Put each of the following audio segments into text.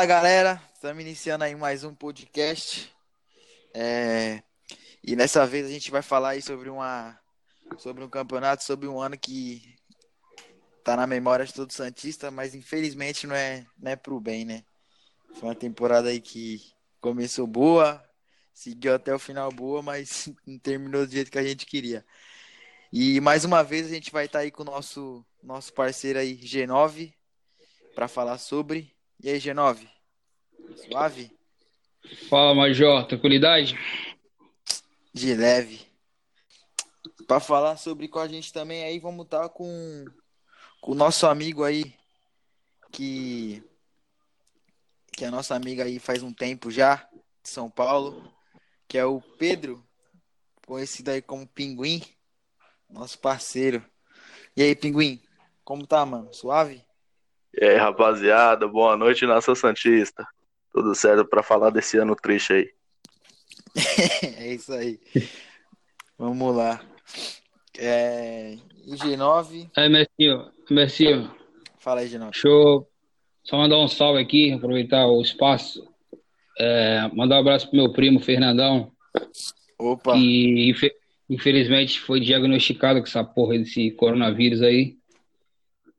Fala galera, estamos iniciando aí mais um podcast. É, E nessa vez a gente vai falar aí sobre uma sobre um campeonato, sobre um ano que tá na memória de todo Santista, mas infelizmente não é, não é pro bem, né? Foi uma temporada aí que começou boa, seguiu até o final boa, mas não terminou do jeito que a gente queria. E mais uma vez a gente vai estar aí com o nosso nosso parceiro aí G9 para falar sobre. E aí, G9? Suave? Fala, Major, tranquilidade? De leve. Para falar sobre com a gente também aí, vamos estar com, com o nosso amigo aí, que, que é nosso amigo aí faz um tempo já, de São Paulo, que é o Pedro, conhecido aí como Pinguim, nosso parceiro. E aí, Pinguim, como tá, mano? Suave? E aí, rapaziada, boa noite, Nação Santista. Tudo certo para falar desse ano triste aí. é isso aí. Vamos lá. É... E G9, Aí, Mercinho, Mercinho, fala aí, G9. deixa eu só mandar um salve aqui, aproveitar o espaço. É, mandar um abraço pro meu primo, Fernandão, Opa, que infe- infelizmente foi diagnosticado com essa porra desse coronavírus aí.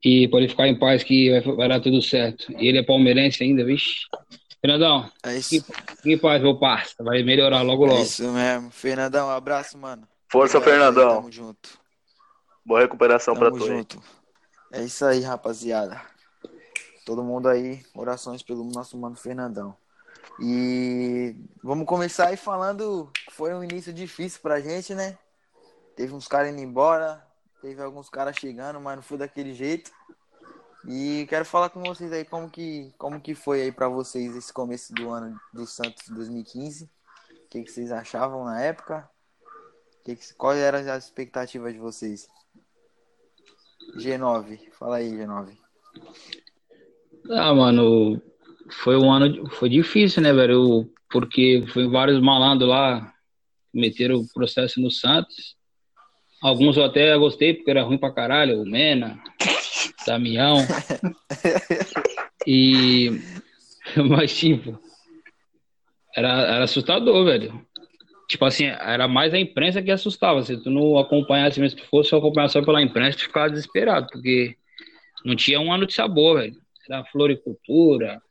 E pode ficar em paz que vai, vai dar tudo certo. E ele é palmeirense ainda, vixe. Fernandão, é isso, fique em paz, meu parça. Vai melhorar logo, é logo. isso mesmo. Fernandão, um abraço, mano. Força, aí, Fernandão. Tamo junto. Boa recuperação para Tamo tu aí. junto. É isso aí, rapaziada. Todo mundo aí, orações pelo nosso mano Fernandão. E vamos começar aí falando que foi um início difícil pra gente, né? Teve uns caras indo embora, teve alguns caras chegando, mas não foi daquele jeito. E quero falar com vocês aí como que, como que foi aí pra vocês esse começo do ano do Santos 2015. O que, que vocês achavam na época? Que que, quais eram as expectativas de vocês? G9, fala aí, G9. Ah, mano, foi um ano, foi difícil, né, velho? Porque foi vários malandros lá meteram o processo no Santos. Alguns eu até gostei porque era ruim pra caralho, o Mena, Damião. E mas tipo, era, era assustador, velho. Tipo assim, era mais a imprensa que assustava. Se tu não acompanhasse, mesmo se tu fosse acompanhar só pela imprensa, tu ficava desesperado, porque não tinha um ano de sabor, velho. Era floricultura,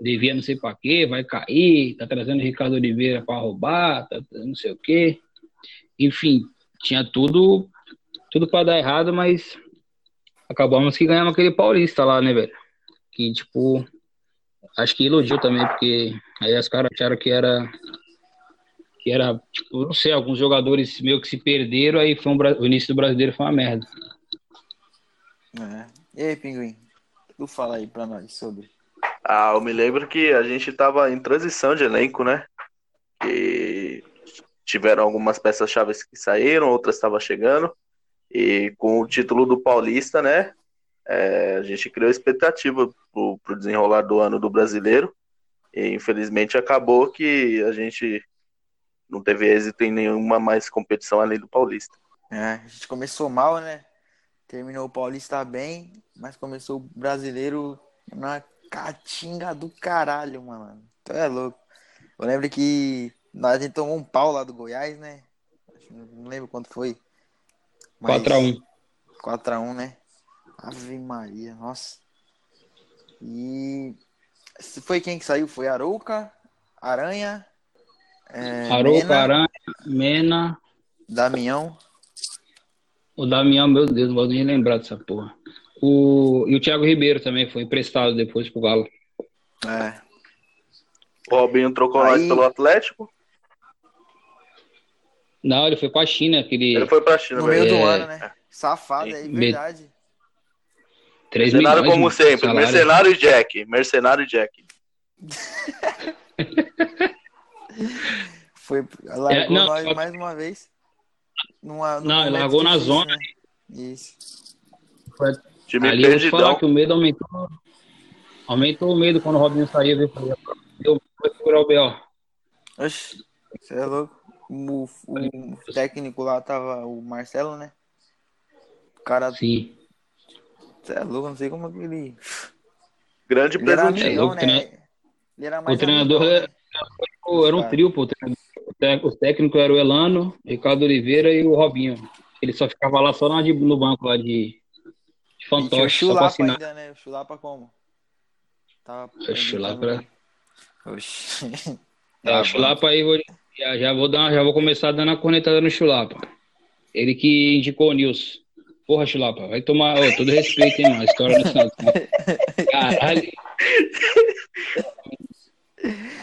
devia não sei pra quê, vai cair, tá trazendo Ricardo Oliveira pra roubar, tá, não sei o quê. Enfim, tinha tudo, tudo pra dar errado, mas acabamos que ganhamos aquele paulista lá, né, velho? Que, tipo, acho que iludiu também, porque aí os caras acharam que era, que era, tipo, não sei, alguns jogadores meio que se perderam, aí foi um, o início do brasileiro foi uma merda. É. E aí, Pinguim? Tu fala aí pra nós sobre. Ah, eu me lembro que a gente tava em transição de elenco, né? Que tiveram algumas peças-chave que saíram, outras estavam chegando. E com o título do Paulista, né? é, a gente criou expectativa pro, pro desenrolar do ano do brasileiro. E infelizmente acabou que a gente não teve êxito em nenhuma mais competição além do Paulista. É, a gente começou mal, né? Terminou o Paulista bem, mas começou o brasileiro na catinga do caralho, mano. Tu é louco. Eu lembro que nós a gente tomou um pau lá do Goiás, né? Não lembro quanto foi. Mas- 4x1. 4x1, né? Ave Maria, nossa. E foi quem que saiu? Foi Arouca, Aranha, é, Arouca, Mena, Aranha, Mena, Damião. o Damião, meu Deus, não vou nem lembrar dessa porra. O, e o Thiago Ribeiro também foi emprestado depois pro Galo. É, O Robinho trocou Aí- nós pelo Atlético. Não, ele foi com a China, aquele Ele foi pra China, no meio do É. ano, né? Safado aí, Me- verdade. 3 Mercenário milhões como de sempre. salário. Mercenário Jack. Mercenário Jack. Foi, largou É, não, nós só- mais uma vez. Numa, num Não, ele largou na difícil, zona. né? Isso. Time Ali eu vou falar perdidão. que o medo aumentou. Aumentou o medo quando o Robinho saiu. viu? Eu vou segurar o B.O. Oxi, você é louco. O, o técnico lá tava o Marcelo, né? O cara, Sim. você é louco, não sei como que ele. grande Ele era amigão, o né? Ele era mais O treinador amigão, é- né? Pô, era um trio, pô. O o O técnico era o Elano, Ricardo Oliveira e o Robinho. Ele só ficava lá só no banco lá de, de E tinha o fantoche, só pra Chulapa assinar. ainda, né? O Chulapa como? Tava O Chulapa era- Oxi. É, o Chulapa aí, vou, já, já, vou dar, já vou começar dando a cornetada no Chulapa. Ele que indicou o Nilson. Porra, Chulapa, vai tomar. Ô, todo respeito, hein, mano. a História do Santos. né? Caralho.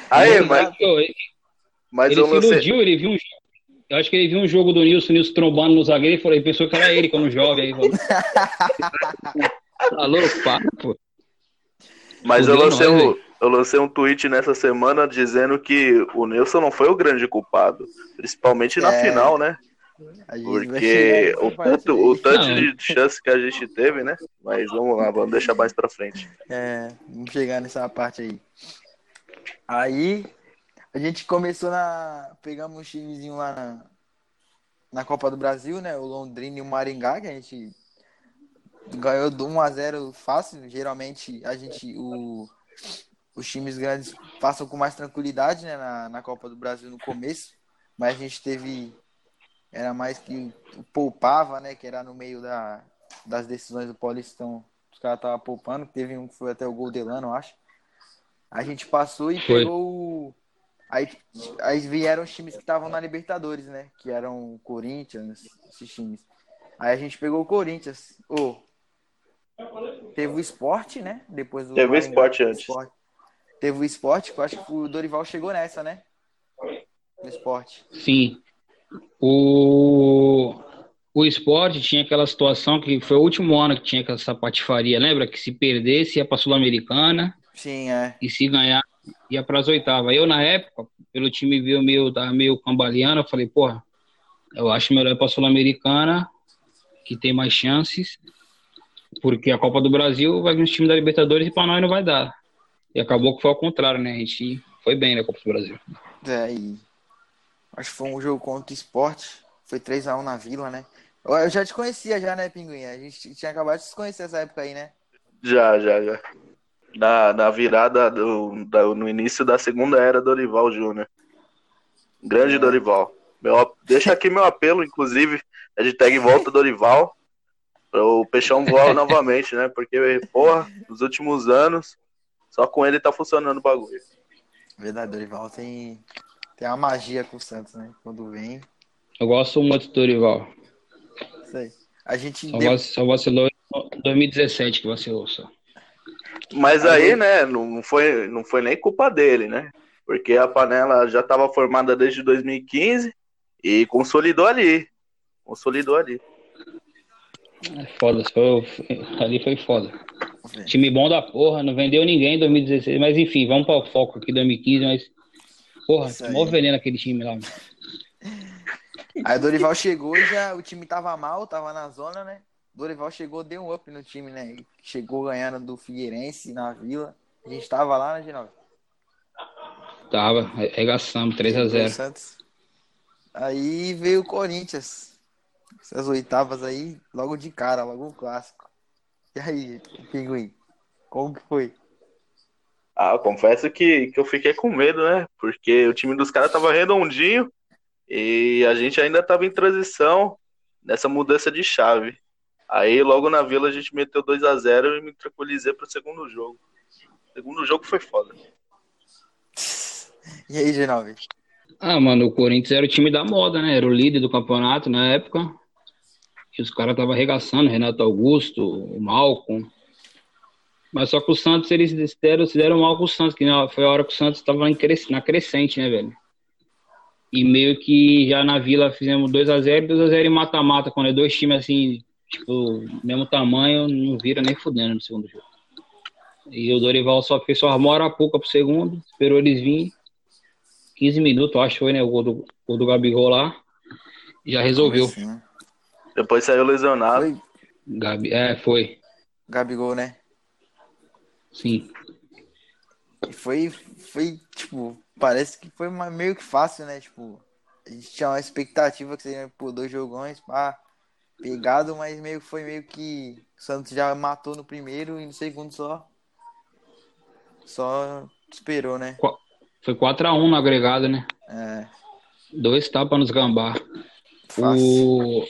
Aí, mas, mas ele eu se iludiu, ele viu um. Eu acho que ele viu um jogo do Nilson, o Nilson trombando no zagueiro e falou, ele pensou que era ele quando jovem. Aí, falou, tá louco, para, pô. Mas eu lancei, velho. Eu lancei um tweet nessa semana dizendo que o Nilson não foi o grande culpado. Principalmente na É. final, né? A Porque o tanto, o tanto de chance que a gente teve, né? Mas vamos lá, vamos deixar mais pra frente. É, vamos chegar nessa parte aí. Aí, a gente começou na. Pegamos um timezinho lá na, na Copa do Brasil, né? O Londrina e o Maringá, que a gente ganhou do 1x0 fácil. Geralmente, a gente. O, os times grandes passam com mais tranquilidade, né? Na, na Copa do Brasil no começo. Mas a gente teve. Era mais que poupava, né? Que era no meio da, das decisões do Paulistão. Os caras estavam poupando. Teve um que foi até o gol Delano, eu acho. A gente passou e Foi. pegou o. Aí, aí vieram os times que estavam na Libertadores, né? Que eram o Corinthians, esses times. Aí a gente pegou o Corinthians. Ô, teve o esporte, né? Depois do Teve o. Sport antes. Sport. Teve o esporte, que eu acho que o Dorival chegou nessa, né? No esporte. Sim. O, o esporte tinha aquela situação que foi o último ano que tinha essa patifaria, lembra? Que se perdesse ia pra Sul-Americana Sim, é. e se ganhar ia pras oitavas. Eu, na época, pelo time viu meio, tava meio cambaleando, eu falei, porra, eu acho melhor ir pra Sul-Americana, que tem mais chances, porque a Copa do Brasil vai vir os times da Libertadores e pra nós não vai dar. E acabou que foi ao contrário, né? A gente foi bem na Copa do Brasil. É, e acho que foi um jogo contra o esporte. Foi 3x1 na vila, né? Eu já te conhecia já, né, Pinguim? A gente tinha acabado de se conhecer essa época aí, né? Já, já, já. Na, na virada do, da- no início da segunda era Dorival Júnior. Grande É. Dorival. Meu, deixa aqui meu apelo, inclusive, a gente tag em volta Dorival. Para o Peixão voar novamente, né? Porque, porra, nos últimos anos, só com ele tá funcionando o bagulho. Verdade, Dorival tem, tem uma magia com o Santos, né? Quando vem. Eu gosto muito do Dorival. Isso aí. A gente Só, deu- só vacilou em 2017 que vacilou só. Mas Aí aí, né, não foi, não foi nem culpa dele, né? Porque a panela já estava formada desde 2015 e consolidou ali. Consolidou ali. É foda, foi, ali foi foda. Time bom da porra, não vendeu ninguém em 2016, mas enfim, vamos para o foco aqui 2015, mas porra, mó veneno aquele time lá. mano. Aí o Dorival chegou e já o time tava mal, tava na zona, né? Dorival chegou, deu um up no time, né? Chegou ganhando do Figueirense na Vila. A gente tava lá, né, Geraldo? Tava, arregaçamos, 3x0. Santos. Aí veio o Corinthians. Essas oitavas aí, logo de cara, logo um clássico. E aí, Pinguim? Como que foi? Ah, eu confesso que, que eu fiquei com medo, né? Porque o time dos caras tava redondinho e a gente ainda tava em transição nessa mudança de chave. Aí logo na vila a gente meteu 2 a 0 e me tranquilizei pro segundo jogo. O segundo jogo foi foda. E aí, Geraldo? Ah, mano, o Corinthians era o time da moda, né? Era o líder do campeonato na época. E os caras estavam arregaçando, Renato Augusto, o Malcom. Mas só que o Santos, eles se deram, se deram mal com o Santos, que foi a hora que o Santos estava na crescente, né, velho? E meio que já na Vila fizemos 2x0, 2x0 em mata-mata, quando é dois times assim, tipo, mesmo tamanho, não vira nem fudendo no segundo jogo. E o Dorival só fez só armou a Arapuca pro segundo, esperou eles virem. 15 minutos, acho que foi, né? O gol do, gol do Gabigol lá. Já resolveu. Assim, né? Depois saiu lesionado. Foi Gabi, é, foi. Gabigol, né? Sim. E foi, foi, tipo, parece que foi meio que fácil, né? Tipo, a gente tinha uma expectativa que seria, pô, dois jogões, pá, pegado, mas meio que foi meio que o Santos já matou no primeiro e no segundo só só esperou, né? Foi 4x1 no agregado, né? É, Dois tapas nos gambá. fácil. O,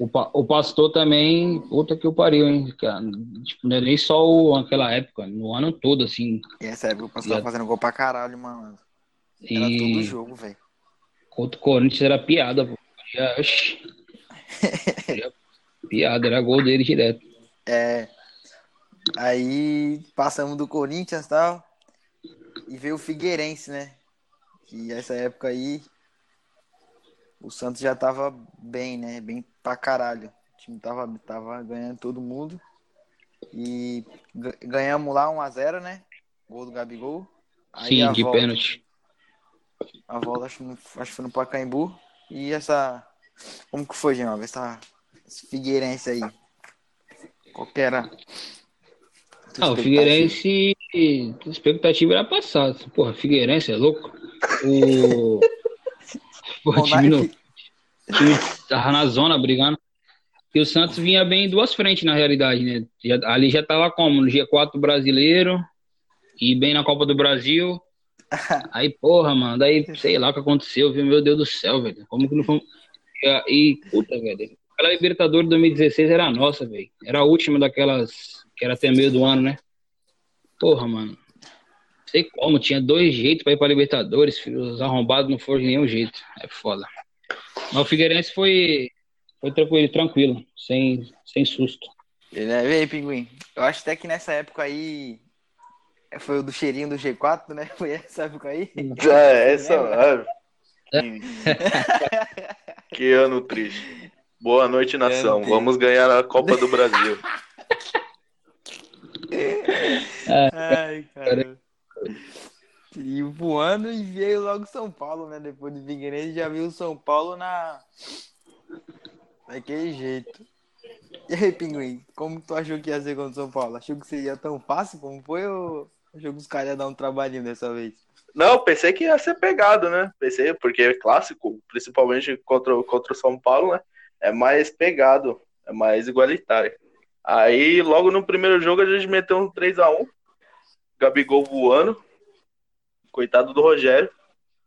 o, pa- o pastor também, puta que o pariu, hein? Tipo, não é nem só o, aquela época, no ano todo, assim. E essa época o pastor tava Já- fazendo gol pra caralho, mano. Era todo E jogo, velho. contra o Corinthians era piada, pô. Oxi. Era piada, era gol dele direto. É. Aí passamos do Corinthians e tal. E veio o Figueirense, né? Que essa época aí. O Santos já tava bem, né? Bem pra caralho. O time tava, tava ganhando todo mundo. E ga- ganhamos lá 1x0, né? Gol do Gabigol. Aí Sim, a de volta, pênalti. A volta acho, acho que foi no Pacaembu. E essa. Como que foi, Genova? Essa esse Figueirense aí. Qual que era? Ah, o? Figueirense, a expectativa era passar. Porra, Figueirense é louco. O, Porra, o time, Monark- o time tava na zona brigando. E o Santos vinha bem em duas frentes, na realidade, né? Já- ali já tava como? No G4 brasileiro e bem na Copa do Brasil. Aí, porra, mano, daí sei lá o que aconteceu, viu? Meu Deus do céu, velho. Como que não foi. E, e, puta, velho. Aquela Libertadores 2016 era nossa, velho. Era a última daquelas que era até meio do ano, né? Porra, mano. Sei como, tinha dois jeitos pra ir pra Libertadores, filho. Os arrombados não foram de nenhum jeito. É foda. Mas o Figueirense foi, foi tranquilo, tranquilo, sem, sem susto. Ele é, vem, Pinguim. Eu acho até que nessa época aí. Foi o do cheirinho do G4, né? Foi essa época aí. É, essa. que- Que ano triste. Boa noite, nação. Vamos ganhar a Copa do Brasil. Ai, cara. E voando e veio logo São Paulo, né? Depois do Figueirense já viu São Paulo na. Daquele jeito. E aí, Pinguim, como tu achou que ia ser contra o São Paulo? Achou que seria tão fácil como foi ou achou que os caras iam dar um trabalhinho dessa vez? Não, pensei que ia ser pegado, né? Pensei, porque é clássico, principalmente contra, contra o São Paulo, né? É mais pegado, é mais igualitário. Aí, logo no primeiro jogo, a gente meteu um 3x1. Gabigol voando. Coitado do Rogério.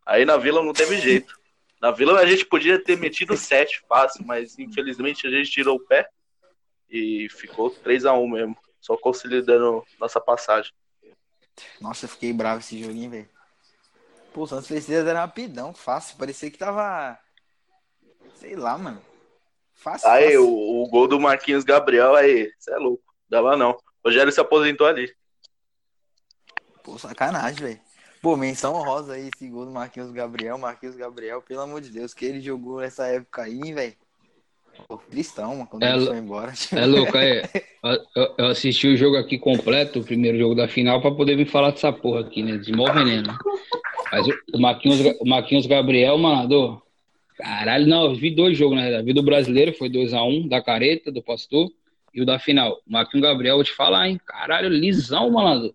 Aí na Vila não teve jeito. Na Vila a gente podia ter metido 7 fácil, mas infelizmente a gente tirou o pé. E ficou 3x1 mesmo. Só consolidando nossa passagem. Nossa, eu fiquei bravo esse joguinho, velho. Pô, o Santos 3 era rapidão, fácil. Parecia que tava. Sei lá, mano. Fácil. Aí, fácil. o, o gol do Marquinhos Gabriel, aí, você é louco. Dava não. O Rogério se aposentou ali. Pô, sacanagem, velho. Pô, menção honrosa aí, esse gol do Marquinhos Gabriel. Marquinhos Gabriel, pelo amor de Deus, que ele jogou nessa época aí, velho. Pô, tristão, mano, quando É ele foi embora. É louco, é. Eu, eu assisti o jogo aqui completo, o primeiro jogo da final, pra poder vir falar dessa porra aqui, né? De mó veneno. Mas o, Marquinhos, o Marquinhos Gabriel, mano, caralho, não, eu vi dois jogos, na verdade. Vi do brasileiro, foi 2x1, da careta, do pastor, e o da final. Marquinhos Gabriel, vou te falar, hein? Caralho, lisão, malandro.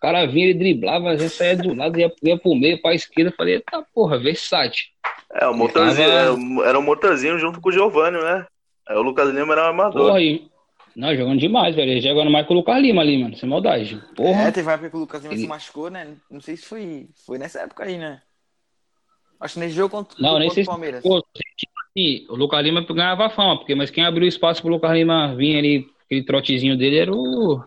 Os caras vinham, ele driblava, já saía do lado, ia, ia pro meio, pra esquerda. Falei, eita porra, versátil. É, o motorzinho, tava- era o motorzinho junto com o Giovanni, né? Aí o Lucas Lima era o amador. Porra, e... Não, jogando demais, velho. Ele jogando mais com o Lucas Lima ali, mano. Sem maldade. Porra. É, teve uma época que o Lucas Lima Ele- se machucou, né? Não sei se foi, foi nessa época aí, né? Acho que nesse jogo contra, Não, nem contra sei o se Palmeiras. Pô, tipo assim, o Lucas Lima ganhava fama, porque, mas quem abriu espaço pro Lucas Lima vir ali, aquele trotezinho dele era o.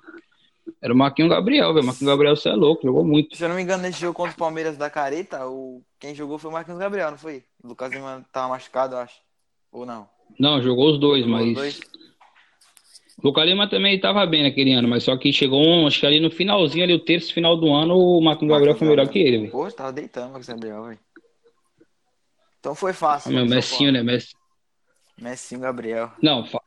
Era o Marquinhos Gabriel, velho. Marquinhos Gabriel, você é louco, jogou muito. Se eu não me engano, nesse jogo contra o Palmeiras da Careta, o... quem jogou foi o Marquinhos Gabriel, não foi? O Lucas Lima tava machucado, eu acho. Ou não? Não, jogou os dois, Jogou os mas. dois? O Lucas Lima também tava bem naquele ano, mas só que chegou um, acho que ali no finalzinho, ali, o terço final do ano, o Marquinhos Gabriel foi melhor que ele, velho. Pô, tava deitando o Marquinhos Gabriel, velho. Então foi fácil. Ah, Meu São Messinho, né? Messi. Messinho Gabriel. Não, fa-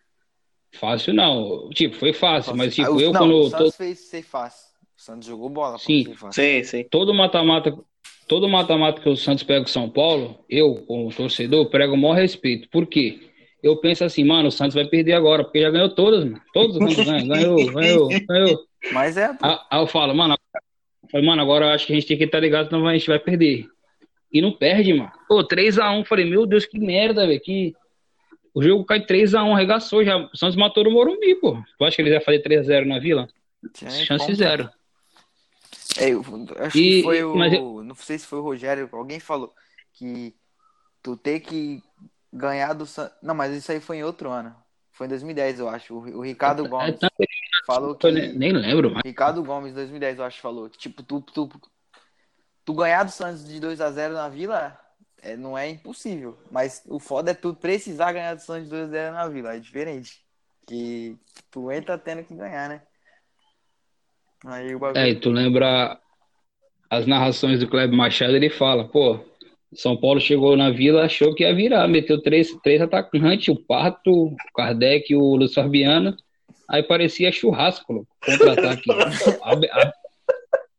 fácil não. Tipo, foi fácil, mas Ah, tipo, o- eu não, quando. o tô- Santos fez ser fácil. O Santos jogou bola Sim. fácil. Sim, sim. todo mata-mata, todo mata-mata que o Santos pega com São Paulo, eu, como torcedor, prego o maior respeito. Por quê? Eu penso assim, mano, o Santos vai perder agora, porque já ganhou todas, mano. Todos os Santos ganham, ganhou, ganhou, ganhou. Mas é, pô. Aí, aí eu falo, mano, eu falo, mano, agora eu acho que a gente tem que estar ligado, senão a gente vai perder. E não perde, mano. Pô, 3x1, falei, meu Deus, que merda, velho. Que... O jogo cai 3x1, arregaçou já. O Santos matou no Morumbi, pô. Tu acha que eles iam fazer 3x0 na Vila? tinha Chance zero. É, eu acho E- que foi o. eu- Não sei se foi o Rogério, alguém falou que tu tem que ganhar do Santos. Não, mas isso aí foi em outro ano. Foi em 2010, eu acho. O, o Ricardo É Gomes tanto falou que nem, lembro, mas Ricardo Gomes, 2010, eu acho, falou que, tipo, tu, tu, tu ganhar do Santos de 2 a 0 na Vila é, não é impossível. Mas o foda é tu precisar ganhar do Santos de 2 a 0 na Vila. É diferente. Que tu entra tendo que ganhar, né? Aí o bagulho. É, e tu lembra as narrações do Kleber Machado, ele fala, pô, São Paulo chegou na Vila, achou que ia virar, meteu três, três atacantes, o Pato, o Kardec e o Luiz Fabiano, aí parecia churrasco, louco, contra-ataque. Abe- ab-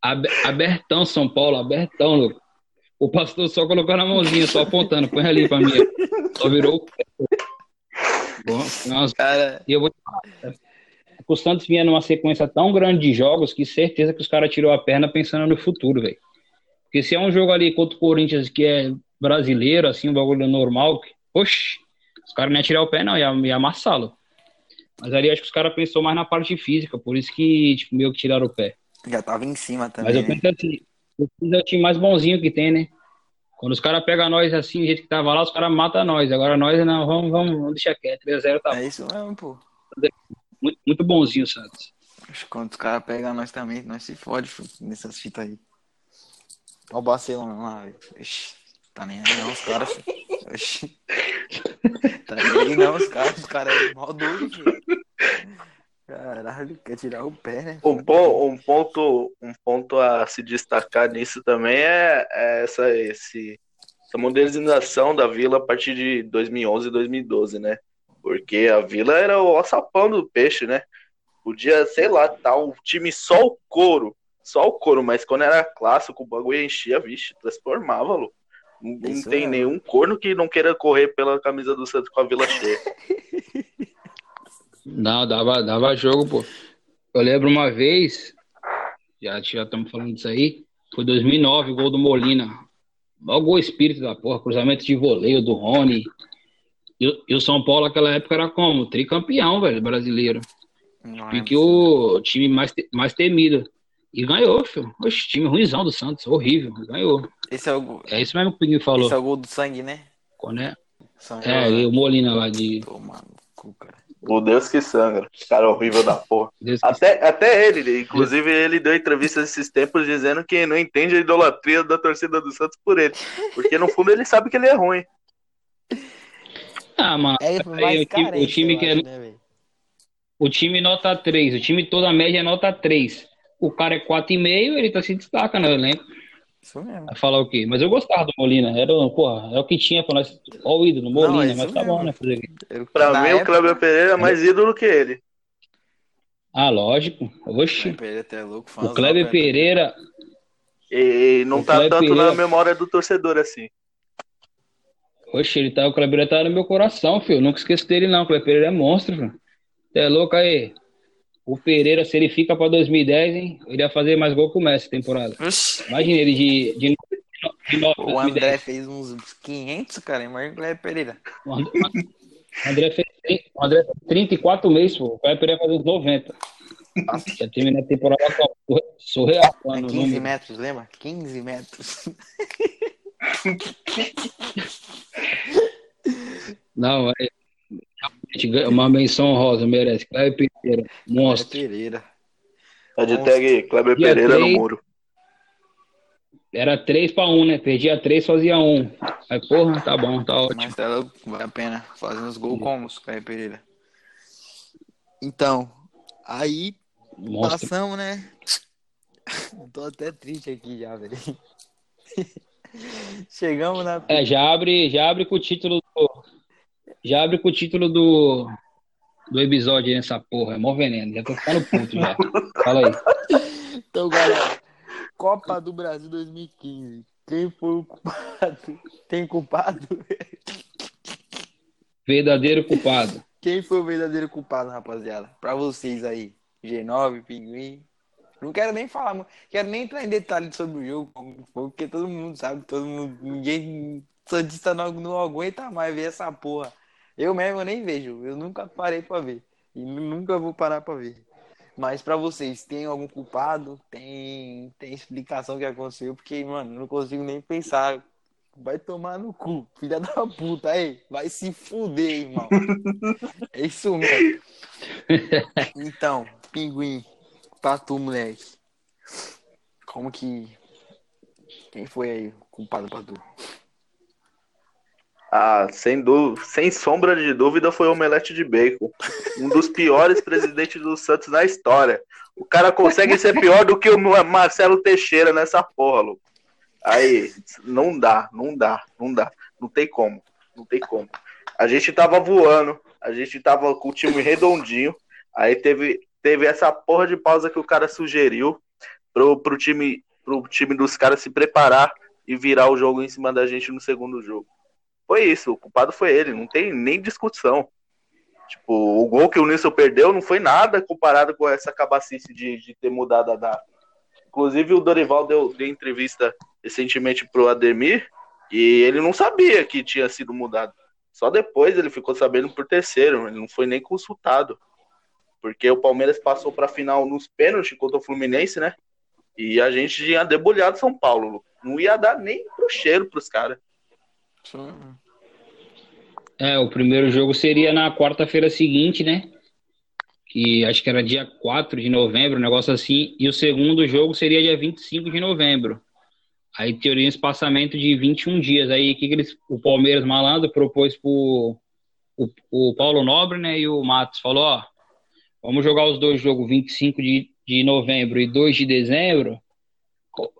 ab- abertão São Paulo, abertão, louco. O pastor só colocou na mãozinha, só apontando, põe ali pra mim. Só virou. Bom, umas Cara, e eu vou te falar, o Santos vinha numa sequência tão grande de jogos que certeza que os caras tirou a perna pensando no futuro, velho. Porque se é um jogo ali contra o Corinthians que é brasileiro, assim, um bagulho normal, que, oxe, os caras não iam tirar o pé, não, ia, ia amassá-lo. Mas ali acho que os caras pensou mais na parte física, por isso que, tipo, meio que tiraram o pé. já tava em cima Mas eu também. penso assim, é o time mais bonzinho que tem, né? Quando os caras pegam nós assim, do jeito que tava lá, os caras matam nós. Agora nós, não, vamos, vamos, vamos deixar quieto. 3x0 tá É isso mesmo, pô. muito, muito bonzinho, Santos. Quando os caras pegam nós também, nós se fode filho, nessas fitas aí. Olha o Barcelona lá, velho. Tá nem aí não, os caras. Tá nem aí não, os caras. Os caras é maldoso, filho. Caralho, quer tirar o pé, né? Um, po- um ponto, um ponto a se destacar nisso também é, é essa, esse, essa modernização da Vila a partir de 2011 e 2012, né? Porque a Vila era o alçapão do peixe, né? Podia, sei lá, tá um time só o couro, só o couro, mas quando era clássico, o bagulho enchia, vixe, transformava, Lu. Não, Isso tem mesmo. nenhum corno que não queira correr pela camisa do Santos com a Vila cheia. Não, dava, dava jogo, pô. Eu lembro uma vez, já estamos falando disso aí, foi 2009, gol do Molina. Mó gol espírito da porra, cruzamento de voleio do Rony. E, o- e o São Paulo naquela época era como? Tricampeão, velho, brasileiro. Não E é que o time mais, mais temido. E ganhou, filho. Oxe, time ruimzão do Santos, horrível. Ganhou. Esse é o, gol- É isso mesmo que o Pinguim falou. esse é o gol do sangue, né? Quando é, Sangue. é, e o Molina lá de. Toma no cu, cara. O Deus que sangra. Cara horrível da porra. Até, até ele, inclusive, ele deu entrevista esses tempos dizendo que não entende a idolatria da torcida do Santos por ele. Porque no fundo ele sabe que ele é ruim. Ah, mano. É Aí, mais o time- carente, o time que é- acho, né? O time nota 3, o time toda a média é nota 3. O cara é 4,5, ele tá se destaca no elenco. Isso mesmo. Vai falar o quê? Mas eu gostava do Molina. Era, porra, é o que tinha pra nós. Ó, o ídolo, Molina, Não, é mas tá mesmo. bom, né? Fazer? Eu- Pra na mim, época- o Cleber Pereira é mais ídolo que ele. Ah, lógico. Oxi. Até é louco, O Kleber Pereira, E não O tá Kleber tanto na Pereira- memória do torcedor assim. oxe, ele tá, o Kleber Pereira tá no meu coração, filho. Nunca esqueço dele, não. O Kleber Pereira é monstro, filho. Você é louco aí? O Pereira, se ele fica pra 2010, hein? Ele ia fazer mais gol que o Messi temporada. Imagina ele de, de, de, nove, O André 2010. fez uns 500, cara. Imagina o Pereira. O André, o André fez, o André fez 34 meses, pô. O Kleber Pereira faz uns 90. Já terminou a temporada com surreal. É Quando 15 metros, lembra? 15 metros. Não, é. Realmente ganha Uma menção rosa merece. Kleber Pereira, monstro. Pereira. A de tag Kleber Dia Pereira no três. muro. Era 3 pra 1, né? Perdia 3, fazia 1. Aí, porra, tá bom, tá ótimo. Mas tá louco, vale a pena fazer uns gols como os Kleber Pereira. Então, aí Monstro. passamos, né? Tô até triste aqui já, velho. Chegamos na. É, já abre, já abre com o título do. Já abre com o título do. Do episódio aí nessa porra. É mó veneno. Já tô ficando puto já. Fala aí. Então, galera, Copa do Brasil 2015. Quem foi o culpado? Tem culpado? Verdadeiro culpado. Quem foi o verdadeiro culpado, rapaziada? Pra vocês aí. G9, Pinguim. Não quero nem falar, mu- quero nem entrar em detalhes sobre o jogo, porque todo mundo sabe, todo mundo, ninguém, Santista não, não aguenta mais ver essa porra. Eu mesmo nem vejo, eu nunca parei pra ver. E nu- nunca vou parar pra ver. Mas pra vocês, tem algum culpado? Tem, tem explicação que aconteceu? Porque, mano, não consigo nem pensar. Vai tomar no cu, filha da puta, aí, vai se fuder, irmão. É isso mesmo. Então, pinguim, pra tu, moleque. Como que. Quem foi aí o culpado pra tu? Ah, sem, sem sombra de dúvida foi o Omelete de Bacon. Um dos piores presidentes do Santos na história. O cara consegue ser pior do que o Marcelo Teixeira nessa porra. Aí, não dá, não dá, não dá. Não tem como, não tem como. A gente tava voando, a gente tava com o time redondinho. Aí teve, teve essa porra de pausa que o cara sugeriu pro, pro, time, pro time dos caras se preparar e virar o jogo em cima da gente no segundo jogo. Foi isso, o culpado foi ele, não tem nem discussão. Tipo, o gol que o Nilson perdeu não foi nada comparado com essa cabacice de, de ter mudado a data. Inclusive, o Dorival deu, deu entrevista recentemente pro Ademir e ele não sabia que tinha sido mudado. Só depois ele ficou sabendo por terceiro, ele não foi nem consultado. Porque o Palmeiras passou para a final nos pênaltis contra o Fluminense, né? E a gente tinha debulhado São Paulo. Não ia dar nem pro cheiro pros caras. É, o primeiro jogo seria na quarta-feira seguinte, né? Que acho que era dia 4 de novembro, um negócio assim. E o segundo jogo seria dia 25 de novembro. Aí teoria um espaçamento de 21 dias. Aí que, que eles, o Palmeiras malandro propôs pro o, o Paulo Nobre, né? E o Matos falou: ó, vamos jogar os dois jogos 25 de, de novembro e 2 de dezembro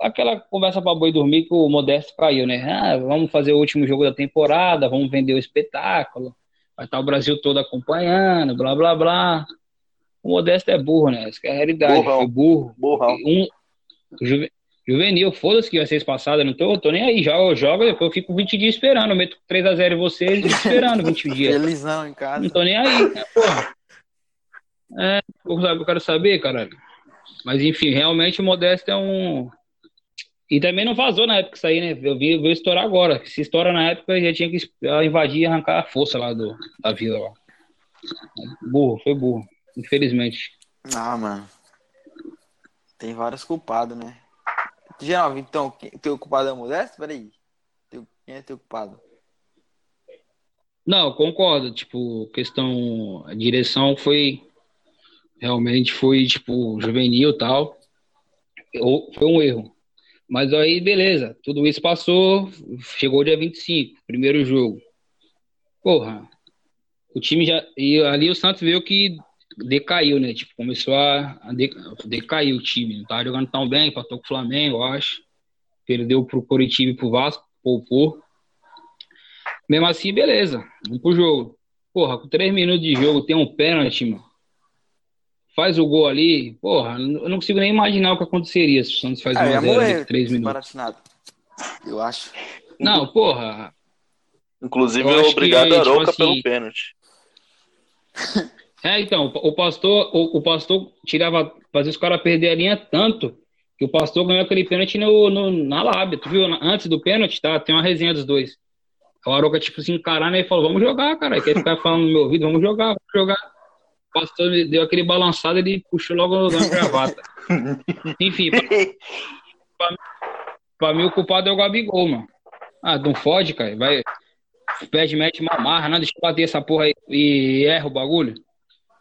aquela conversa para boi dormir que o Modesto caiu, né? Ah, vamos fazer o último jogo da temporada, vamos vender o espetáculo, vai estar o Brasil todo acompanhando, blá blá blá. O Modesto é burro, né? Essa é a realidade. Burrão. Foi burro. Burrão. Um, juve, juvenil, foda-se que vai ser passada, não tô, tô nem aí. Joga, joga, depois eu fico 20 dias esperando. Eu meto 3x0 em vocês e esperando 20 dias. Felizão em casa. Não tô nem aí, né, porra? É, eu quero saber, caralho. Mas enfim, realmente o Modesto é um e também não vazou na época isso aí, né? Eu vi, eu vi estourar agora. Se estoura na época, já tinha que invadir e arrancar a força lá do, da vila. Lá. Burro, foi burro. Infelizmente. Ah, mano. Tem vários culpados, né? Geral, então, quem, teu culpado é o Modesto? Peraí. Quem é teu culpado? Não, concordo. Tipo, questão. A direção foi. Realmente foi, tipo, juvenil e tal. Foi um erro. Mas aí, beleza, tudo isso passou, chegou o dia 25, primeiro jogo. Porra, o time já. E ali o Santos viu que decaiu, né? Tipo, começou a, decair o time. Não tava jogando tão bem, empatou com o Flamengo, eu acho. Perdeu pro Coritiba e pro Vasco, poupou. Mesmo assim, beleza, vamos pro jogo. Porra, com três minutos de jogo tem um pênalti, mano faz o gol ali, porra, eu não consigo nem imaginar o que aconteceria se o Santos faz ah, 1x0 em 3 minutos. Eu acho. Não, porra. Inclusive, é obrigado a Aroca tipo assim... pelo pênalti. É, então, o pastor, o, o pastor tirava, fazia os caras perder a linha tanto que o pastor ganhou aquele pênalti no, no, na lábia. Tu viu? Antes do pênalti, tá? Tem uma resenha dos dois. O Aroca, tipo assim, encarando e falou: Vamos jogar, cara. Quer ficar falando no meu ouvido? Vamos jogar, vamos jogar pastor deu aquele balançado, ele puxou logo na gravata. Enfim, pra, pra, pra, mim o culpado é o Gabigol, mano. Ah, não fode, cara. Vai, pede, mete uma marra, não, deixa eu bater essa porra aí e erra o bagulho.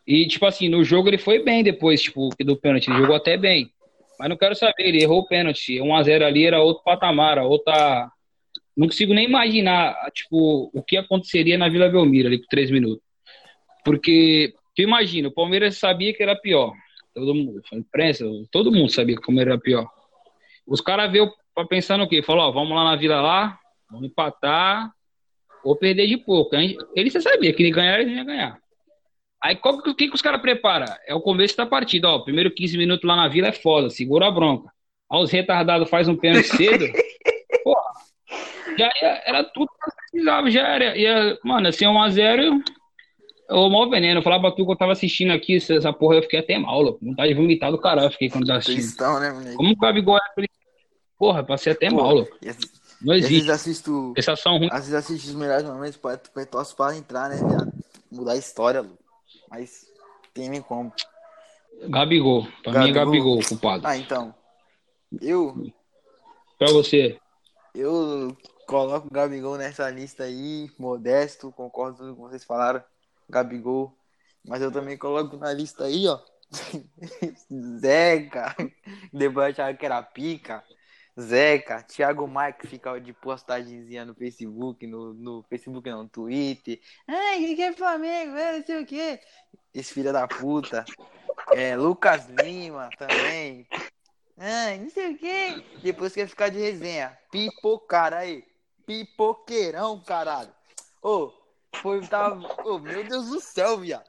E, tipo assim, no jogo ele foi bem depois, tipo, do pênalti. Ele jogou até bem. Mas não quero saber, ele errou o pênalti. 1x0 ali era outro patamar, outra. Não consigo nem imaginar, tipo, o que aconteceria na Vila Belmiro ali com 3 minutos. Porque Tu imagina, o Palmeiras sabia que era pior. Todo mundo, a imprensa, todo mundo sabia que o Palmeiras era pior. Os caras veio para pensar no quê? Falou, ó, vamos lá na Vila lá, vamos empatar ou perder de pouco. Ele já sabia que ele ganhar, ele ia ganhar. Aí, o que, que os caras preparam? É o começo da partida, ó. Primeiro 15 minutos lá na Vila é foda, segura a bronca. Aí os retardados faz um pênalti cedo. Porra, já ia, era tudo que precisava, já era. Ia, mano, assim, 1x0, o maior veneno, eu falava pra tu que eu tava assistindo aqui, essa porra, eu fiquei até mal, louco. Vontade de vomitar do caralho, eu fiquei quando tava assistindo. Tristão, né, moleque? Como o Gabigol é Porra, passei até Pô, mal, louco. Não existe. Às vezes assisto. Sensação ruim. Às vezes assisto os melhores momentos pra, pra pra entrar, né, viado? Mudar a história, louco. Mas tem nem como. Gabigol. Pra mim é Gabigol? Gabigol, culpado. Ah, então. Eu, Pra você. eu coloco o Gabigol nessa lista aí, modesto, concordo com tudo que vocês falaram. Gabigol. Mas eu também coloco na lista aí, ó. Zeca. Depois eu achava que era pica. Zeca, Thiago Maia que fica de postagemzinha no Facebook, no, no Facebook não, no Twitter. Ai, que que é Flamengo? É, não sei o quê. Esse filho da puta. É, Lucas Lima também. Ai, não sei o quê. Depois quer ficar de resenha. Pipocara aí. Pipoqueirão, caralho. Ô, foi, tava. Ô, meu Deus do céu, viado.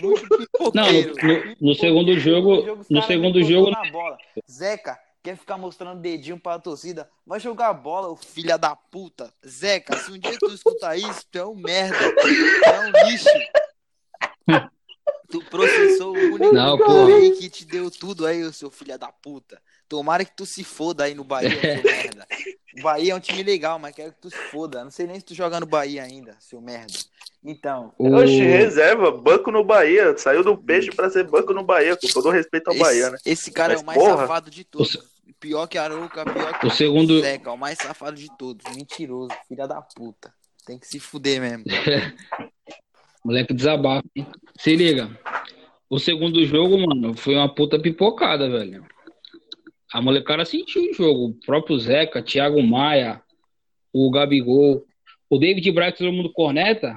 Muito Não, pipoqueiro. no, no segundo jogo, no segundo jogo, na bola. Zeca, quer ficar mostrando dedinho pra torcida? Vai jogar bola, ô filha da puta. Zeca, se um dia tu escutar isso, tu é um merda. Tu é um lixo. Processou o único Não, aí que te deu tudo aí, ô seu filha da puta. Tomara que tu se foda aí no Bahia, seu merda. O Bahia é um time legal, mas quero que tu se foda. Não sei nem se tu joga no Bahia ainda, seu merda. Então, o... Oxe, reserva, banco no Bahia. Saiu do peixe pra ser banco no Bahia, com todo respeito ao esse, Bahia, né? esse cara Mas, é o mais porra. safado de todos. Pior que Arouca, pior que o segundo, Zeca, o mais safado de todos. Mentiroso, filha da puta. Tem que se fuder mesmo. moleque desabafa. hein? Se liga. O segundo jogo, mano, foi uma puta pipocada, velho. A molecada sentiu o jogo. O próprio Zeca, Thiago Maia, o Gabigol, o David Braz, todo mundo corneta.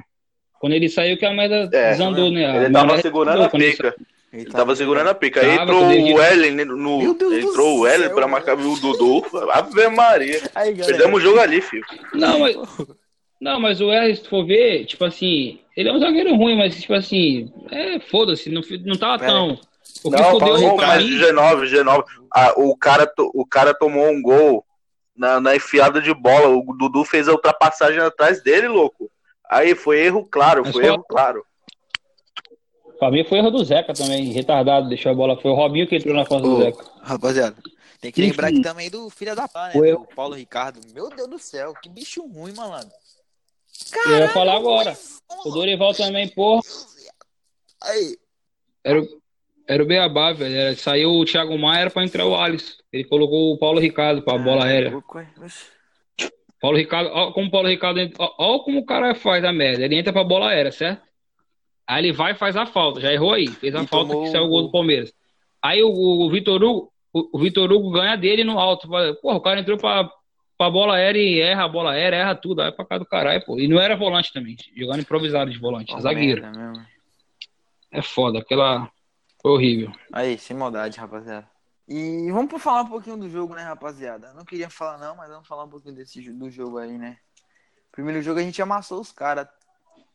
Quando ele saiu, que a merda É, desandou, né? Ele tava segurando a pica. Ele Ele tava segurando a pica. Aí Tava, entrou o Ellen no. Meu Deus do entrou o Ellen pra marcar o Dudu. Ave Maria. Aí. Perdemos o jogo ali, filho. Não, mas, não, mas o R, se tu for ver, tipo assim, ele é um zagueiro ruim, mas tipo assim, é, foda-se, não, não tava É. tão. O que Não, fudeu bom, pra mim, G9, G9. Ah, o, cara, o cara tomou um gol na, na enfiada de bola. O Dudu fez a ultrapassagem atrás dele, louco. Aí foi erro claro, Mas foi só- erro claro. pra mim foi erro do Zeca também, retardado, deixou a bola, foi o Robinho que entrou na costa do Zeca. rapaziada, tem que lembrar aqui também do filho da pá, né? O Paulo Ricardo. Meu Deus do céu, que bicho ruim, malandro. Eu ia falar agora. O Dorival também, porra, Aí, era, o- era o Beabá, velho. Era, saiu o Thiago Maia, era pra entrar o Alisson. Ele colocou o Paulo Ricardo pra bola aérea. Paulo Ricardo, ó, como o Paulo Ricardo, entra- ó, ó como o cara faz a merda. Ele entra pra bola aérea, certo? Aí ele vai e faz a falta, já errou aí, fez a E falta tomou que saiu o gol do Palmeiras. Aí o, o Vitor Hugo, o, o Vitor Hugo ganha dele no alto. Porra, o cara entrou pra, pra bola aérea e erra a bola aérea, erra tudo, aí pra cá do caralho, pô. E não era volante também, jogando improvisado de volante, zagueiro. É foda, aquela foi horrível. Aí, sem maldade, rapaziada. E vamos pra falar um pouquinho do jogo, né, rapaziada? Não queria falar não, mas vamos falar um pouquinho desse, do jogo aí, né? Primeiro jogo a gente amassou os caras.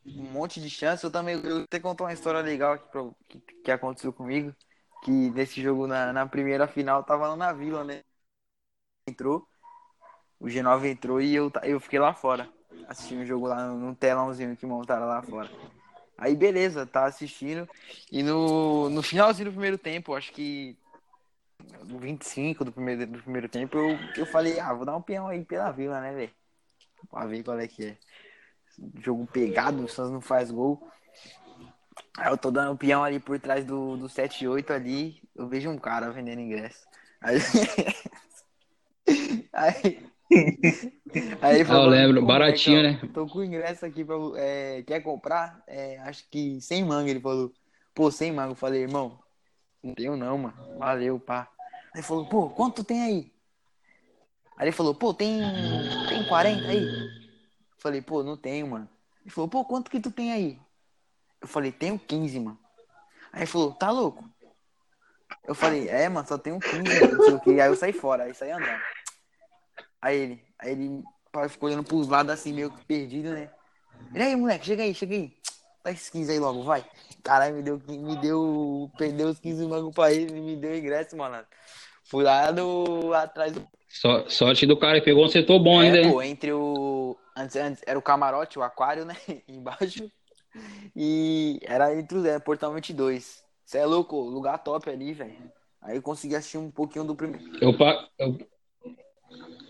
Um monte de chance. Eu também eu até contar uma história legal aqui pra, que, que aconteceu comigo. Que nesse jogo, na, na primeira final, tava lá na vila, né? Entrou. O G9 entrou e eu, eu fiquei lá fora. Assistindo o jogo lá no, telãozinho que montaram lá fora. Aí beleza, tá assistindo. E no, no finalzinho do primeiro tempo, acho que no 25 do primeiro, do primeiro tempo, eu, eu falei, ah, vou dar um peão aí pela vila, né, velho? Pra ver qual é que é. Jogo pegado, o Santos não faz gol. Aí eu tô dando um peão ali por trás do, do 7-8 ali, eu vejo um cara vendendo ingresso. Aí. aí... Aí ele Ah, eu lembro, "Pô, baratinho, né? Tô com o ingresso aqui pra. É, quer comprar? É, acho que sem manga, ele falou. Pô, sem manga. Eu falei, irmão, não tenho não, mano. Valeu, pá. Aí ele falou, pô, quanto tem aí? Aí ele falou, pô, tem. Tem 40 aí? Eu falei, pô, não tenho, mano. Ele falou, pô, quanto que tu tem aí? Eu falei, tenho 15, mano. Aí ele falou, tá louco? Eu falei, é, mano, só tenho 15, mano, não sei o que. Aí eu saí fora, aí saí andando. Aí ele, aí ele ficou olhando pros lados assim, meio que perdido, né? E aí, moleque, chega aí, chega aí. Dá esses 15 aí logo, vai. Caralho, me deu, me deu, perdeu os 15 mangos pra ele, me deu ingresso, mano. Fui lá no, atrás do Só, sorte do cara, pegou um setor bom ainda, é, hein? pô, entre o. Antes, antes era o camarote, o aquário, né? Embaixo. E era entre os. É, Portão 22. Você é louco, lugar top ali, velho. Aí eu consegui assistir um pouquinho do primeiro. Eu,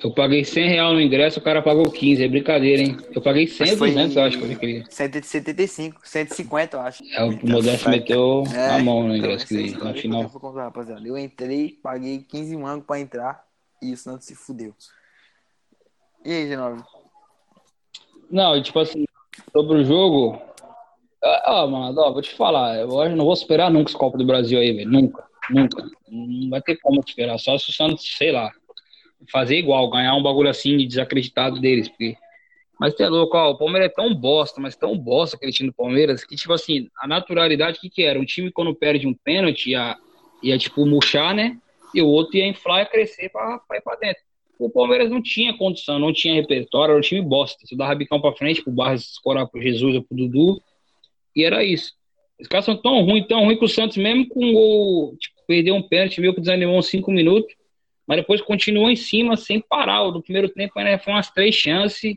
Eu paguei 100 reais no ingresso, o cara pagou 15. É brincadeira, hein? Eu paguei 100 ou Foi 200, eu acho que eu aquele. 175, 150, eu acho. É, o Modesto meteu É, a mão no então, ingresso que, 150 na final. eu comprar, rapaziada. Eu entrei, paguei 15 mangos pra entrar e o Santos se fudeu. E aí, Genove? Não, e tipo assim, sobre o jogo. Ah, mano, ó, vou te falar. Eu acho- não vou esperar nunca esse Copa do Brasil aí, velho. Nunca. Nunca. Não vai ter como esperar. Só se o Santos, sei lá, fazer igual, ganhar um bagulho assim desacreditado deles. Porque... Mas é louco, ó. O Palmeiras é tão bosta, mas tão bosta aquele time do Palmeiras, que, tipo assim, a naturalidade, que, que era? Um time, quando perde um pênalti, ia, ia tipo, murchar, né? E o outro ia inflar e crescer pra, ir pra dentro. O Palmeiras não tinha condição, não tinha repertório, era um time bosta. Você dava bicão pra frente, pro Barras escorar pro Jesus ou pro Dudu, e era isso. Os caras são tão ruins, tão ruins que o Santos, mesmo com o tipo, perdeu um pênalti, meio que desanimou uns cinco minutos, mas depois continuou em cima sem parar. No primeiro tempo ainda foi umas três chances,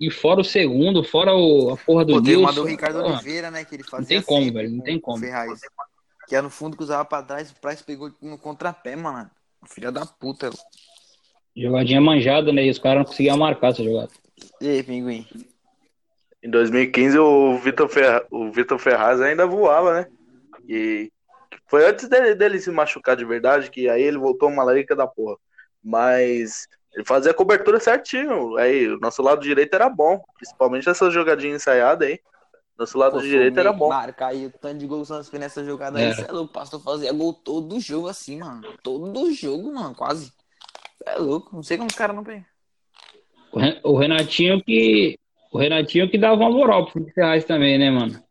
e fora o segundo, fora o, a porra do Pô, tem uma Nilson. do Ricardo porra. Oliveira, né? Que ele fazia tem como, sempre velho, não tem como. Ferraz. Que era no fundo que usava pra trás, o Price pegou no contrapé, mano. Filha da puta. Jogadinha manjada, né? E os caras não conseguiam marcar essa jogada. E aí, Pinguim? Em 2015, o Vitor Ferra... o Vitor Ferraz ainda voava, né? E foi antes dele, dele se machucar de verdade, que aí ele voltou uma larica da porra. Mas ele fazia a cobertura certinho. Aí o nosso lado direito era bom, principalmente essa jogadinha ensaiada aí. Nosso lado Pô, direito era bom. Marca aí o tanto de gol que o Santos nessa jogada aí. Era. Você é louco, o pastor fazia gol todo jogo assim, mano. Todo jogo, mano, quase. Cê é louco, não sei como os caras não pegam. O Ren- O Renatinho que. O Renatinho que dava uma moral pro Ferraz também, né, mano?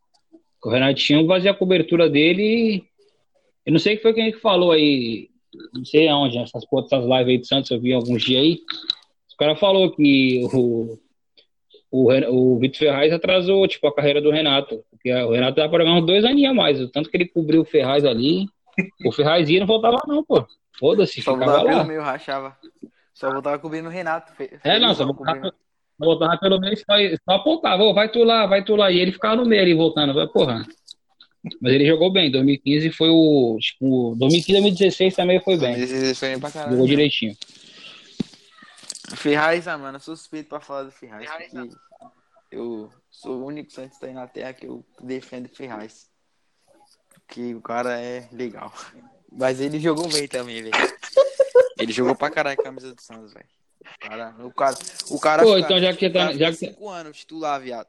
O Renatinho fazia a cobertura dele e. Eu não sei que foi quem que falou aí. Não sei aonde, essas essas lives aí de Santos, eu vi alguns dias aí. O cara falou que o, o, o Vitor Ferraz atrasou, tipo, a carreira do Renato. Porque o Renato dava pra uns dois aninhos a mais. O tanto que ele cobriu o Ferraz ali. O Ferraz ia e não voltava, não, pô. Foda-se, Só ficava voltava lá. pelo meio, rachava. Só voltava cobrindo o Renato. Fe- É, não, só voltava, voltava pelo meio e só, só apontava, "Ô, vai tu lá, vai tu lá. E ele ficava no meio ali voltando. Vai, porra. Mas ele jogou bem. 2015 foi o. Tipo, 2015 2016 também foi bem. Eles foi bem pra caralho. Jogou né? direitinho. Ferraz, ah, mano, eu sou suspeito pra falar do Ferraz, eu sou o único Santista aí na Terra que eu defendo o Ferraz. Porque o cara é legal. Mas ele jogou bem também, velho. Ele jogou pra caralho a camisa do Santos, velho. O cara, o cara, o cara Pô, fica- então já que tá. Já que, cinco anos titular, viado.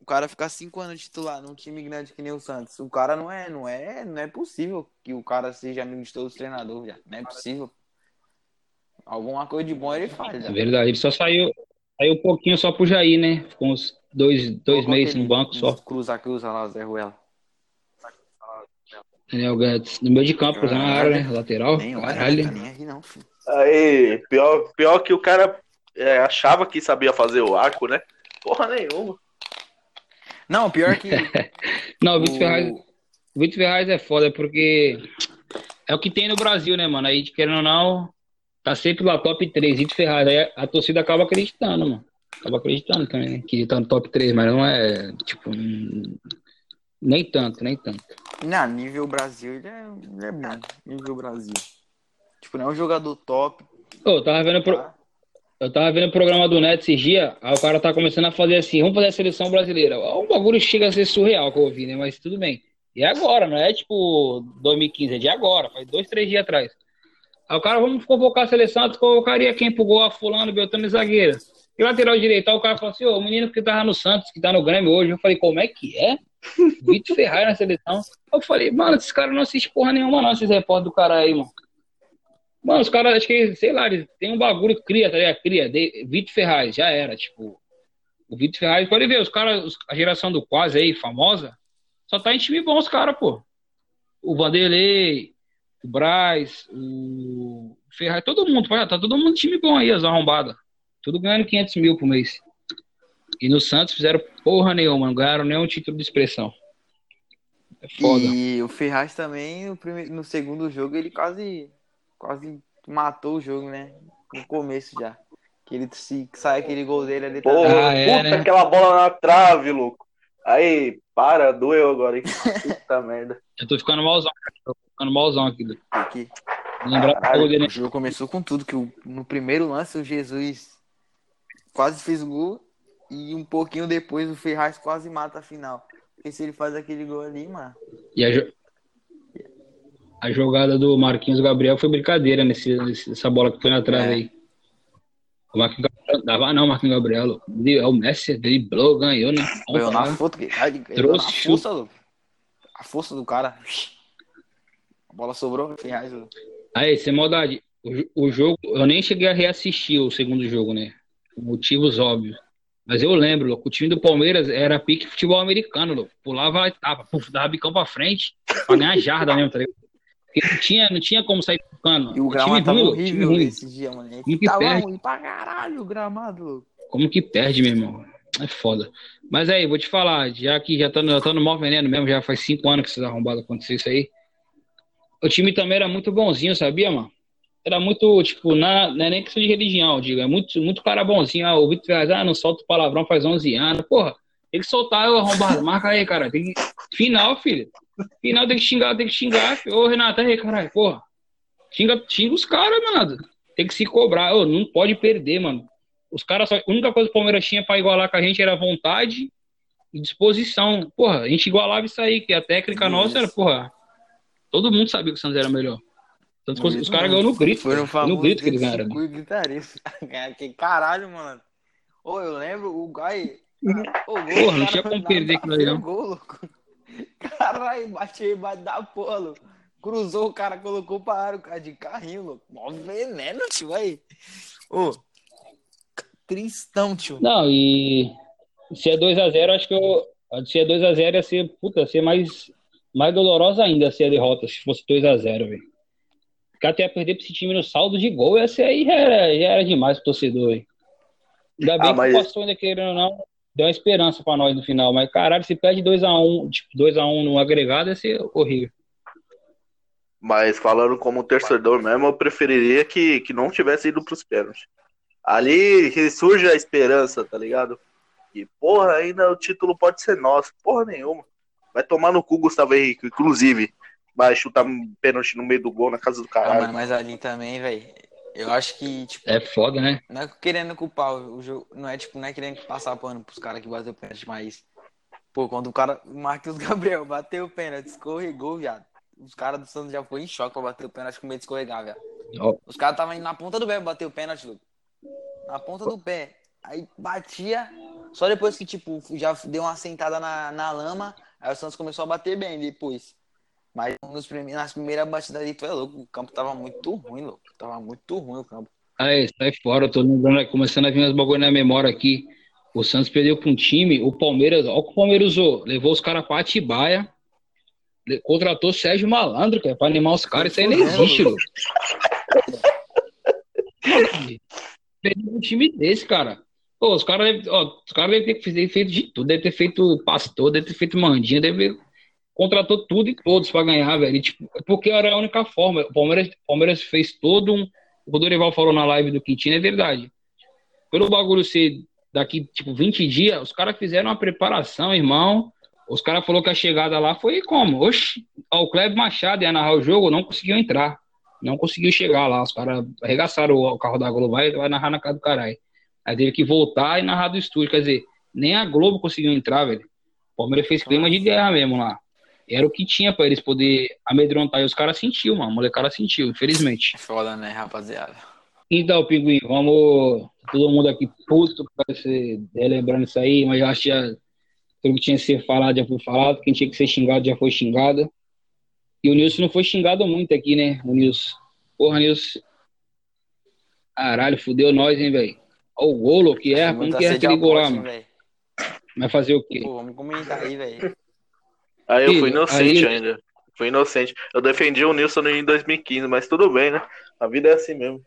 O cara ficar cinco anos titular num time grande que nem o Santos. O cara não é, não é, não é possível que o cara seja amigo de todos os treinadores, viado. Não é possível. Alguma coisa de bom ele faz, é verdade, ele só saiu. Saiu um pouquinho só pro Jair, né? Ficou uns dois, dois meses no banco só. Cruza, cruza lá, Zé Ruela. Daniel Guedes. No meio de campo, na área, né? Lateral. Nem olha, Caralho. tá nem aí não, filho. Aí, pior, pior que o cara é, achava que sabia fazer o arco, né? Porra nenhuma. Não, pior que. Não, o Vitor o- Ferraz. O Vitor Ferraz é foda porque é o que tem no Brasil, né, mano? Aí, querendo ou não, tá sempre lá top 3, Vitor Ferraz. Aí a, torcida acaba acreditando, mano. Acaba acreditando também, né? Que tá no top 3, mas não é, tipo, hum, nem tanto, nem tanto. Não, nível Brasil, ele é, ele é bom. Nível Brasil. Tipo, não é um jogador top. Ô, eu tava vendo, pro- tá? Eu tava vendo o programa do Neto esses dias, aí o cara tá começando a fazer assim, vamos fazer a seleção brasileira. O bagulho chega a ser surreal que eu ouvi, né? Mas tudo bem. E é agora, não é tipo 2015, é de agora, faz dois, três dias atrás. Aí o cara, vamos convocar a seleção, tu convocaria quem pro gol, a fulano, Beltrano zagueiro. E lateral direito, aí o cara falou assim, ô, o menino que tava no Santos, que tá no Grêmio hoje, eu falei, como é que é? Vitor Ferraz na seleção. Eu falei, mano, esses caras não assistem porra nenhuma não, esses repórteres do cara aí, mano. Mano, os caras, acho que, sei lá, eles um bagulho, cria, tá ligado? Cria, de, Vitor Ferraz, já era, tipo. O Vitor Ferraz, pode ver, os caras, a geração do quase aí, famosa, só tá em time bom os caras, pô. O Vanderlei, o Braz, o Ferraz, todo mundo, pô, tá todo mundo em time bom aí, as arrombadas. Tudo ganhando 500 mil por mês. E no Santos fizeram porra nenhuma, não ganharam nenhum título de expressão. É foda. E o Ferraz também, no segundo jogo, ele quase, quase matou o jogo, né? No começo já. Que ele se que sai aquele gol dele ali. tá- Porra, Ah, é, puta, né? aquela bola na trave, louco. Aí, para, doeu agora, hein? Puta merda. Eu tô ficando malzão, cara. tô ficando malzão aqui. Aqui. Caralho, né? O jogo começou com tudo, que o- no primeiro lance o Jesus quase fez o gol e um pouquinho depois o Ferraz quase mata a final. Porque se ele faz aquele gol ali, mano. E a, a jogada do Marquinhos Gabriel foi brincadeira nesse, nessa bola que foi na trave É. aí. O Marquinhos Gabriel, dava não, Marquinhos Gabriel. É o Messi, driblou, ganhou, né? Ganhou na Vamos força, ganhou na Trouxe força, louco. A força do cara. A bola sobrou, louco. Aí, sem maldade, o, o jogo, eu nem cheguei a reassistir o segundo jogo, né? Por motivos óbvios. Mas eu lembro, louco, o time do Palmeiras era pique futebol americano, louco. Pulava a etapa, puf, dava bicão pra frente, pra ganhar jarda mesmo, tá ligado? Porque não tinha, não tinha como sair tocando. E o time gramado tava ruim, horrível ruim. esse dia, mano. Como que Tava perde? ruim pra caralho o gramado. Como que perde, meu irmão? É foda. Mas aí, vou te falar, já que já tá, no- já tá no mal veneno mesmo, já faz cinco anos que esses arrombados aconteceu isso aí. O time também era muito bonzinho, sabia, mano? Era muito, tipo, na, não é nem questão de religião, digo. É muito, muito cara bonzinho. Ah, o Vitor Ferraz, ah, não solta o palavrão faz 11 anos. Porra, tem que soltar o arrombado. Marca aí, cara. Tem que... Final, filho. Final tem que xingar, tem que xingar. Ô, Renato, aí, caralho, porra. Xinga, xinga os caras, mano. Tem que se cobrar. Ô, não pode perder, mano. Os caras só. A única coisa que o Palmeiras tinha pra igualar com a gente era vontade e disposição. Porra, a gente igualava isso aí, que a técnica nossa era, porra. Todo mundo sabia que o Santos era melhor. Tanto que os- caras ganham no grito. Foi no grito que eles ganharam. Gritaria. que caralho, mano. Ô, eu lembro o Gai. Ô, Porra, não tinha como perder aquilo frente não. Gol, louco. Caralho, bateu embaixo da louco. Cruzou o cara, colocou pra área, o cara de carrinho, louco. Mó veneno, tio, aí. Ô, tristão, tio. Não, e se é 2x0, acho que eu. Se é 2x0 ia ser, puta, ia ser mais, mais dolorosa ainda se a derrota, se fosse 2x0, velho. Porque até ia perder pra esse time no saldo de gol, ia ser aí já era, já era demais pro torcedor, velho. Ainda bem Ah, mas- que passou ainda querendo ou não, deu uma esperança pra nós no final. Mas caralho, se perde 2x1, tipo, 2x1 no agregado, ia ser horrível. Mas falando como torcedor mesmo, eu preferiria que, que não tivesse ido pros pênaltis. Ali que surge a esperança, tá ligado? E, porra, ainda o título pode ser nosso. Porra nenhuma. Vai tomar no cu, Gustavo Henrique. Inclusive, vai chutar um pênalti no meio do gol na casa do Ah, caralho. mano, mas ali também, velho. Eu acho que, tipo, É foda, né? não é querendo culpar o jogo. Não é, tipo, não é querendo passar pano pros caras que bateu o pênalti, mas. Pô, quando o cara. O Marcos Gabriel bateu o pênalti, escorregou, viado. Os caras do Santos já foi em choque pra bater o pênalti com medo de escorregar, viado. Ó, Os caras estavam indo na ponta do pé pra bater o pênalti, Lucas. Na ponta do pé. Aí batia. Só depois que, tipo, já deu uma sentada na, na lama. Aí o Santos começou a bater bem depois. Mas nos prime- nas primeiras batidas ali, tu é louco. O campo tava muito ruim, louco. Tava muito ruim o campo. Aí, sai fora, eu tô lembrando, começando a vir uns bagulho na memória aqui. O Santos perdeu pra um time, o Palmeiras, olha o que o Palmeiras usou. Levou os caras pra Atibaia, contratou Sérgio Malandro, cara, pra animar os caras. Isso aí nem existe. Perdeu um time desse, cara. Pô, os caras devem caras devem ter fe- feito de tudo, deve ter feito pastor, deve ter feito mandinha, deve contratou tudo e todos pra ganhar, velho. E, tipo, porque era a única forma. O Palmeiras, Palmeiras fez todo um. O Dorival falou na live do Quintino é verdade. Pelo bagulho ser daqui, tipo, 20 dias, os caras fizeram uma preparação, irmão. Os caras falaram que a chegada lá foi como? Oxi, o Kleber Machado ia narrar o jogo, não conseguiu entrar. Não conseguiu chegar lá. Os caras arregaçaram o carro da Globo, vai, vai narrar na casa do caralho. Aí teve que voltar e narrar do estúdio. Quer dizer, nem a Globo conseguiu entrar, velho. O Palmeiras fez clima de guerra mesmo lá. Era o que tinha pra eles poder amedrontar. E os caras sentiu, mano. A molecada sentiu, infelizmente. É foda, né, rapaziada? Então, Pinguim, vamos. Todo mundo aqui puto pra ser relembrando isso aí, mas eu acho que já, tudo que tinha que ser falado já foi falado, quem tinha que ser xingado já foi xingado. E o Nilson não foi xingado muito aqui, né? O Nilson. Porra, Nilson. Caralho, fudeu nós, hein, velho. Olha o golo que é, como que é aquele gol lá, mano? Vai fazer o quê? Pô, vamos comentar aí, velho. Aí eu fui inocente aí- ainda. Fui inocente. Eu defendi o Nilson em 2015, mas tudo bem, né? A vida é assim mesmo.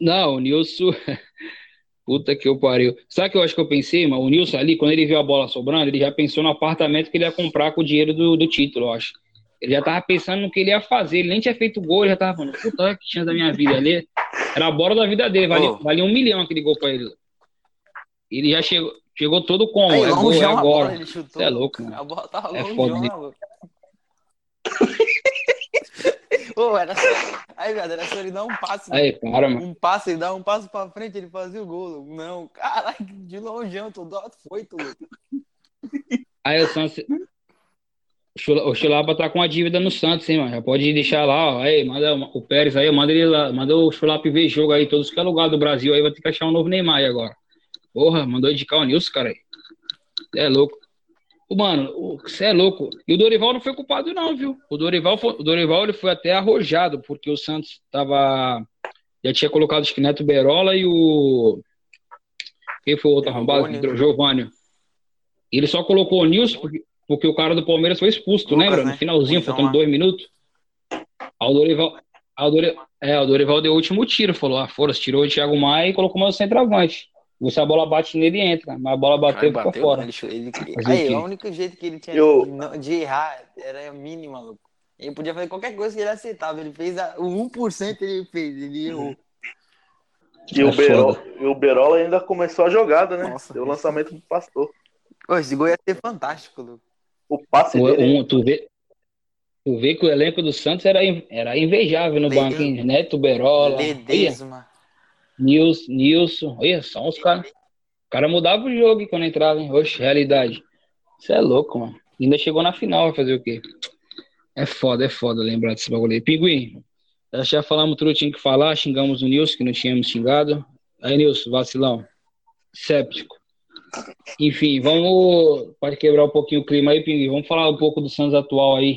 Não, o Nilson. Puta que eu pariu. Sabe o que eu acho que eu pensei, mano? O Nilson ali, quando ele viu a bola sobrando, ele já pensou no apartamento que ele ia comprar com o dinheiro do, do título, eu acho. Ele já tava pensando no que ele ia fazer. Ele nem tinha feito gol, ele já tava falando, puta, olha que chance da minha vida ali. Era a bola da vida dele, valia, Ô. valia um milhão aquele gol pra ele. Ele já chegou, chegou todo como? Aí, é gol, é bola, agora. Você é louco, mano. A bola tava É longeão, foda, né? louco. Ô, era só... Aí, viado, era só ele dar um passe. Aí, para, mano. Um passe, ele dá um passo pra frente, ele fazia o gol. Não, caralho, de longeão, todo foi, tudo. Aí o Santos. O Chulapa tá com a dívida no Santos, hein, mano? Já pode deixar lá, ó. Aí, manda o Pérez aí, manda ele lá, manda o Chulapa ver jogo aí, todos que é lugar do Brasil aí, vai ter que achar um novo Neymar aí agora. Porra, mandou indicar o Nilson, cara aí. É louco. Mano, você é louco. E o Dorival não foi culpado, não, viu? O Dorival, foi, o Dorival ele foi até arrojado, porque o Santos tava. Já tinha colocado acho que Neto Berola e o. Quem foi o outro arrombado? Giovanni. Ele só colocou o Nilson porque, porque o cara do Palmeiras foi expulso, Lucas, lembra? Né? No finalzinho, então, faltando dois minutos. Aí o Dorival, aí o Dorival, é, o Dorival deu o último tiro, falou: ah, foda tirou o Thiago Maia e colocou mais o centroavante. Se a bola bate nele, entra. Mas a bola bateu e ficou fora. Ele, ele, aí, o único jeito que ele tinha Eu... de errar era mínimo, maluco. Ele podia fazer qualquer coisa que ele aceitava. Ele fez a, o 1% ele fez, ele errou. E o, é Berola, e o Berola ainda começou a jogada, né? Nossa, Deu o lançamento do pastor. Pô, esse gol ia ser fantástico, Lu. O passe o, dele. Um, tu, vê, tu vê que o elenco do Santos era, era invejável no banco, hein? Neto Berola. Ledesma. Nilson, Nilson. Olha só os caras. O cara mudava o jogo quando entrava, hein? Oxe, realidade. Isso é louco, mano. Ainda chegou na final, vai fazer o quê? É foda, é foda lembrar desse bagulho aí. Pinguim, já falamos tudo que tinha que falar, xingamos o Nilson, que não tínhamos xingado. Aí, Nilson, vacilão. Séptico. Enfim, vamos. Pode quebrar um pouquinho o clima aí, Pinguim. Vamos falar um pouco do Santos atual aí.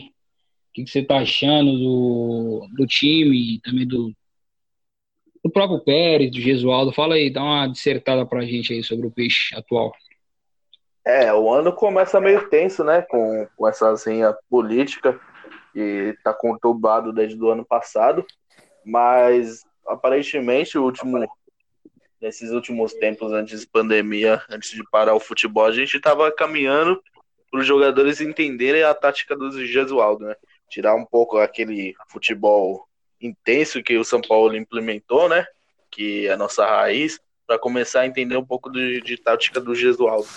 O que, que você tá achando do, do time e também do, do próprio Pérez, do Gesualdo. Fala aí, dá uma dissertada pra gente aí sobre o peixe atual. É, o ano começa meio tenso, né? Com, com essa zinha política que tá conturbado desde o ano passado. Mas aparentemente o último nesses últimos tempos antes da pandemia, antes de parar o futebol, a gente estava caminhando para os jogadores entenderem a tática do Gesualdo, né? Tirar um pouco aquele futebol intenso que o São Paulo implementou, né? Que é a nossa raiz, para começar a entender um pouco de, de tática do Gesualdo.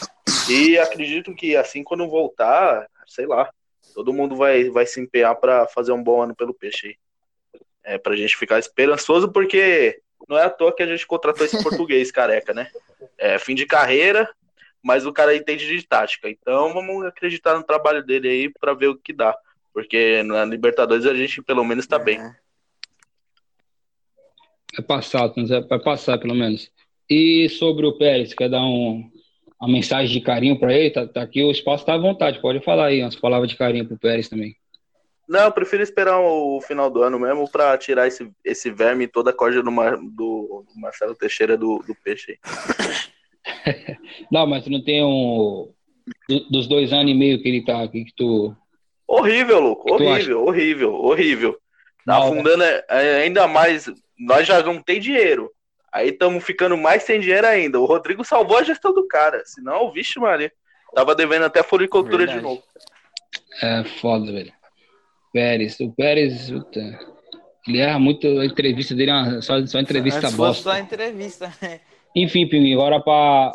E acredito que assim quando voltar, sei lá, todo mundo vai, vai se empenhar para fazer um bom ano pelo peixe aí. É, pra gente ficar esperançoso, porque não é à toa que a gente contratou esse português careca, né? É fim de carreira, mas o cara entende de tática. Então vamos acreditar no trabalho dele aí para ver o que dá. Porque na Libertadores a gente pelo menos tá é. bem. É passar, vai passar pelo menos. E sobre o Pérez, quer dar um, uma mensagem de carinho para ele? Tá, tá, aqui, o espaço tá à vontade, pode falar aí umas palavras de carinho pro Pérez também. Não, eu prefiro esperar o final do ano mesmo para tirar esse, esse verme toda a corda do, Mar, do, do, Marcelo Teixeira do, do peixe aí. não, mas não tem um. Dos dois anos e meio que ele tá aqui, que tu. Horrível, louco. Horrível, horrível, horrível. Tá não, afundando é, ainda mais nós já não tem dinheiro. Aí estamos ficando mais sem dinheiro ainda. O Rodrigo salvou a gestão do cara. Senão, vixe, Maria. Tava devendo até floricultura de novo. É foda, velho. Pérez. O Pérez, puta, ele erra muito a entrevista dele, é só, só entrevista Antes bosta. Só entrevista, né? Enfim, Pinguim, agora pra.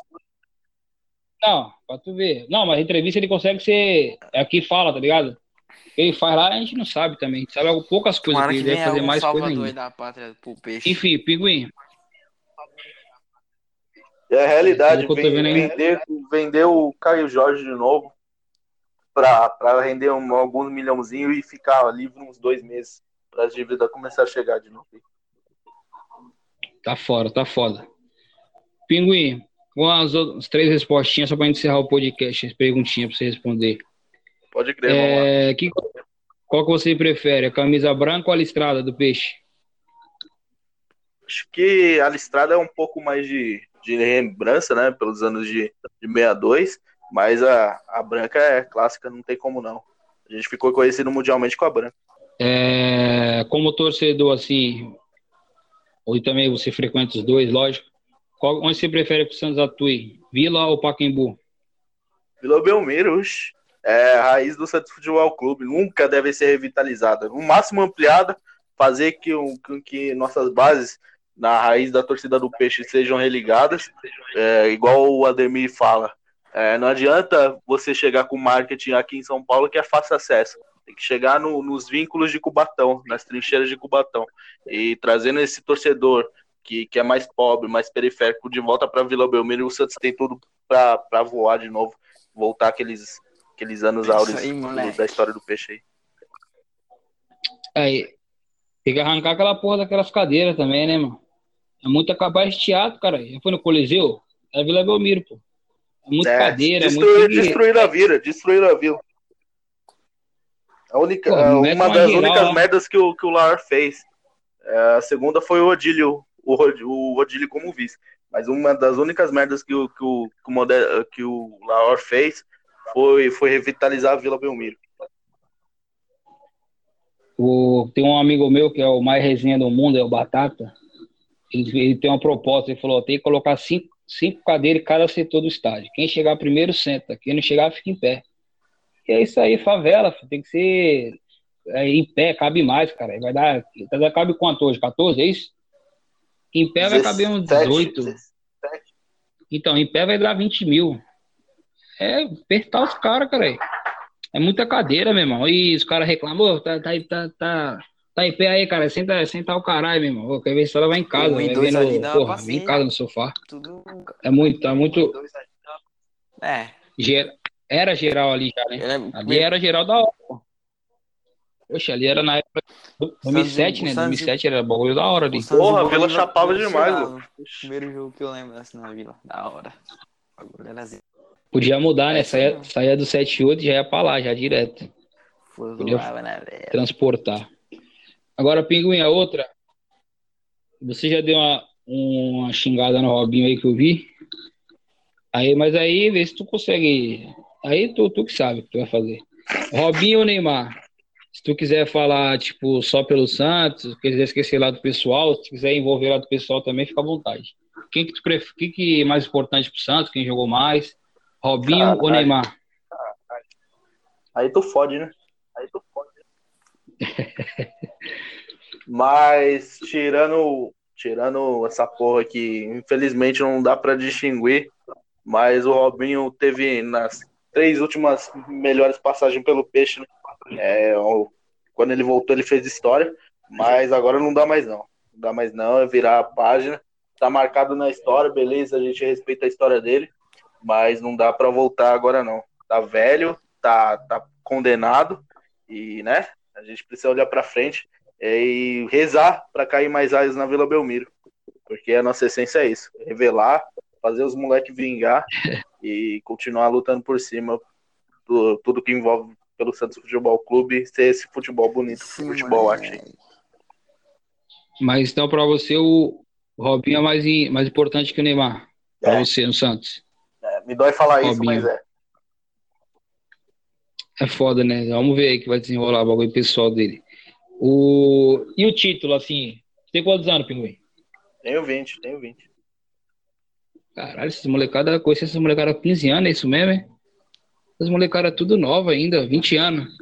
Não, pra tu ver. Não, mas a entrevista ele consegue ser. É aqui fala, tá ligado? Ele faz lá, a gente não sabe também. A gente sabe poucas coisas, que ele deve fazer mais coisa ainda. Da pátria pro peixe. Enfim, Pinguim. É a realidade, vender, vender o Caio Jorge de novo para render um, alguns milhãozinho e ficar livre uns dois meses para as dívidas começar a chegar de novo. Tá fora, tá foda. Pinguim, com as, outras, três respostinhas só para encerrar o podcast, as perguntinhas para você responder. Pode crer, é, que, qual que você prefere, a camisa branca ou a listrada do peixe? Acho que a listrada é um pouco mais de, de lembrança, né? Pelos anos de, de 62, mas a, a branca é clássica, não tem como não. A gente ficou conhecido mundialmente com a branca. É, como torcedor, assim, ou também você frequenta os dois, lógico. Qual, onde você prefere que o Santos atue? Vila ou Pacaembu? Vila Belmiro, oxe é, a raiz do Santos Futebol Clube nunca deve ser revitalizada. No máximo ampliada, fazer que, que, que nossas bases na raiz da torcida do Peixe sejam religadas, é, igual o Ademir fala. É, não adianta você chegar com marketing aqui em São Paulo que é fácil acesso. Tem que chegar no, nos vínculos de Cubatão, nas trincheiras de Cubatão. E trazendo esse torcedor que, que é mais pobre, mais periférico, de volta para Vila Belmiro, o Santos tem tudo para voar de novo, voltar aqueles, aqueles anos áureos da história do peixe aí. Aí, tem que arrancar aquela porra daquelas cadeiras também, né, mano? É muito capaz de teatro, cara. Já foi no Coliseu? É Vila Belmiro, pô. É muita é, cadeira, destruir, é muito... Destruir a vila, destruir a vila. A única, pô, uma das geral, únicas merdas que o, que o Lar fez. É, a segunda foi o Odílio, o, o Odílio como vice. Mas uma das únicas merdas que o, que o, que o, modelo, que o Laor fez foi, foi revitalizar a Vila Belmiro. O, tem um amigo meu que é o mais resenha do mundo, é o Batata. Ele, ele tem uma proposta, ele falou: tem que colocar cinco, cinco cadeiras em cada setor do estádio. Quem chegar primeiro, senta. Quem não chegar, fica em pé. E é isso aí, favela, tem que ser é, em pé, cabe mais, cara. Vai dar. Cabe quanto hoje? 14, é isso? Em pé 17, vai caber uns 18. 17. Então, em pé vai dar 20 mil. É apertar os caras, cara. É muita cadeira, meu irmão. E os caras reclamam, tá, tá, tá, tá, tá em pé aí, cara. Senta, senta o caralho, meu irmão. Quer ver se ela vai em casa. Vai vendo, ali porra, vem em casa no sofá. Tudo... É muito, é muito. É. Era geral ali já, né? É... Ali era geral da hora. Poxa, ali era na época. 2007, né? 2007 era bagulho da hora ali. Porra, a Vila chapava demais, mano. Primeiro jogo que eu lembro assim na Vila. Da hora. Bagulho era assim. Podia mudar, né? Saía, saía do 78 e já ia pra lá, já direto. Podia né, transportar. Agora, Pinguim, a outra. Você já deu uma, uma xingada no Robinho aí que eu vi. Aí, mas aí, vê se tu consegue. Aí tu, tu que sabe o que tu vai fazer. Robinho ou Neymar? Se tu quiser falar, tipo, só pelo Santos, quiser esquecer lá do pessoal, se quiser envolver lá do pessoal também, fica à vontade. Quem que tu prefere, quem que é mais importante pro Santos, quem jogou mais? Robinho Caralho. ou Neymar? Aí tu fode, né? Aí tu fode. Mas tirando, tirando essa porra que infelizmente não dá para distinguir, mas o Robinho teve nas três últimas melhores passagens pelo Peixe, né? É, quando ele voltou, ele fez história, mas agora não dá mais não. Não dá mais não, é virar a página. Tá marcado na história, beleza, a gente respeita a história dele, mas não dá para voltar agora não. Tá velho, tá, tá condenado e, né, a gente precisa olhar para frente e rezar para cair mais aios na Vila Belmiro, porque a nossa essência é isso, revelar, fazer os moleques vingar e continuar lutando por cima do tudo que envolve pelo Santos Futebol Clube ser esse futebol bonito, Sim, futebol arte. Mas então para você o Robinho é mais, mais importante que o Neymar, é. para você no Santos. É, me dói falar Robinho. isso, mas é. É foda, né? Vamos ver aí que vai desenrolar o bagulho pessoal dele. O... E o título, assim? Tem quantos anos, Pinguim? Tenho 20, tenho 20. Caralho, essas molecadas, conheci essas molecadas há 15 anos, é isso mesmo, hein? As molecadas tudo nova ainda, 20 anos.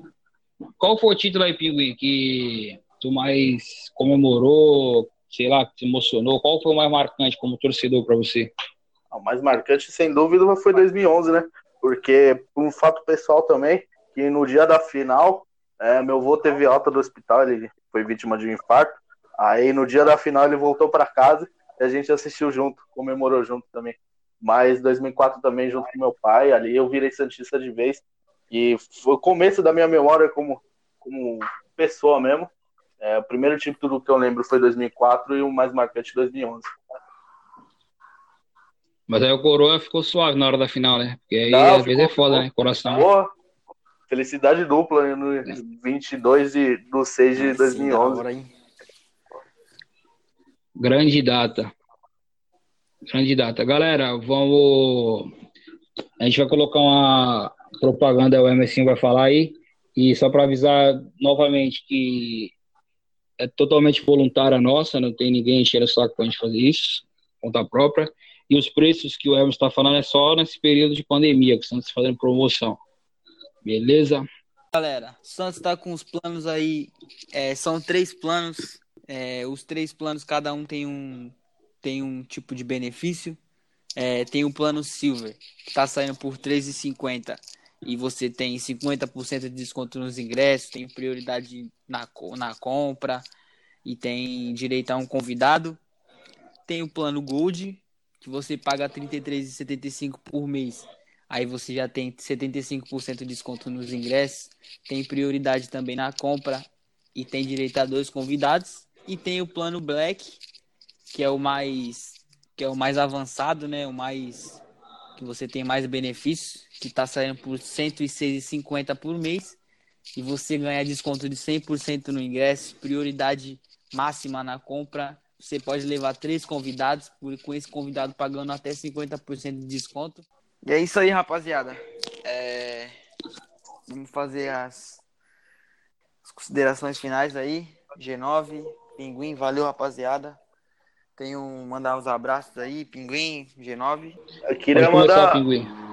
Qual foi o título aí, Pinguim, que tu mais comemorou, sei lá, que te emocionou? Qual foi o mais marcante como torcedor para você? O mais marcante, sem dúvida, foi 2011, né? Porque, por um fato pessoal também, que no dia da final, é, meu avô teve alta do hospital, ele foi vítima de um infarto. Aí, no dia da final, ele voltou para casa e a gente assistiu junto, comemorou junto também mas 2004 também junto com meu pai, ali eu virei Santista de vez, e foi o começo da minha memória como, como pessoa mesmo. É, o primeiro título que eu lembro foi 2004 e o mais marcante 2011. Mas aí o Coroa ficou suave na hora da final, né? Porque aí Não, às vezes é foda, né? Coração. Boa. Felicidade dupla no 22 de, do 6 de 2011. Grande data. Candidata. Galera, vamos. A gente vai colocar uma propaganda, o Emerson vai falar aí. E só para avisar novamente que é totalmente voluntária nossa, não tem ninguém enchendo o saco para a gente fazer isso, conta própria. E os preços que o Emerson está falando é só nesse período de pandemia, que estão se fazendo promoção. Beleza? Galera, o Santos está com os planos aí, é, são três planos. É, os três planos, cada um tem um, tem um tipo de benefício. É, tem o plano Silver, que está saindo por R$3,50. e você tem 50% de desconto nos ingressos, tem prioridade na, na compra e tem direito a um convidado. Tem o plano Gold, que você paga R$ 33,75 por mês. Aí você já tem 75% de desconto nos ingressos, tem prioridade também na compra e tem direito a dois convidados. E tem o plano Black, que é o mais que é o mais avançado, né? O mais que você tem mais benefícios, que está saindo por R$ 106,50 por mês. E você ganha desconto de 100% no ingresso, prioridade máxima na compra. Você pode levar três convidados, com esse convidado pagando até 50% de desconto. E é isso aí, rapaziada. É... Vamos fazer as... as considerações finais aí. G9, Pinguim, valeu, rapaziada. Tenho mandar uns abraços aí, Pinguim, G9. Eu queria mandar,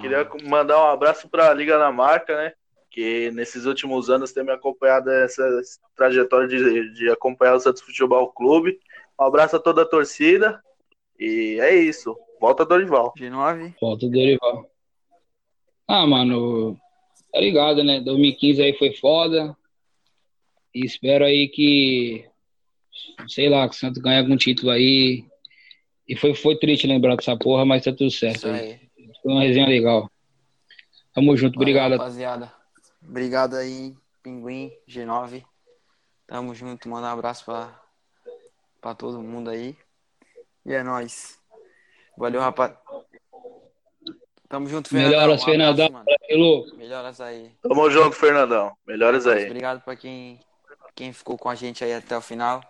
queria mandar um abraço para a Liga da Marca, né? Que nesses últimos anos tem me acompanhado essa trajetória de, de acompanhar o Santos Futebol Clube. Um abraço a toda a torcida. E é isso. Volta Dorival. G9. Volta Dorival. Ah, mano, tá ligado, né? 2015 aí foi foda. E espero aí que sei lá, que o Santos ganhe algum título aí. E foi, foi triste lembrar dessa porra, mas tá tudo certo. Aí. Foi uma resenha legal. Tamo junto, Valeu, obrigado. Rapaziada. Obrigado aí, Pinguim, G9. Tamo junto, manda um abraço pra, pra todo mundo aí. E é nóis. Valeu, rapaz. Tamo junto, Fernandão. Melhoras, um Fernandão. Abraço, Melhoras aí. Tamo junto, Fernandão. Melhoras aí. Obrigado pra quem, quem ficou com a gente aí até o final.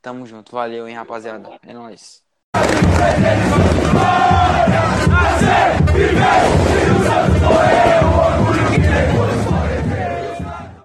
Tamo junto. Valeu, hein, rapaziada. É nóis. Nascer, viver,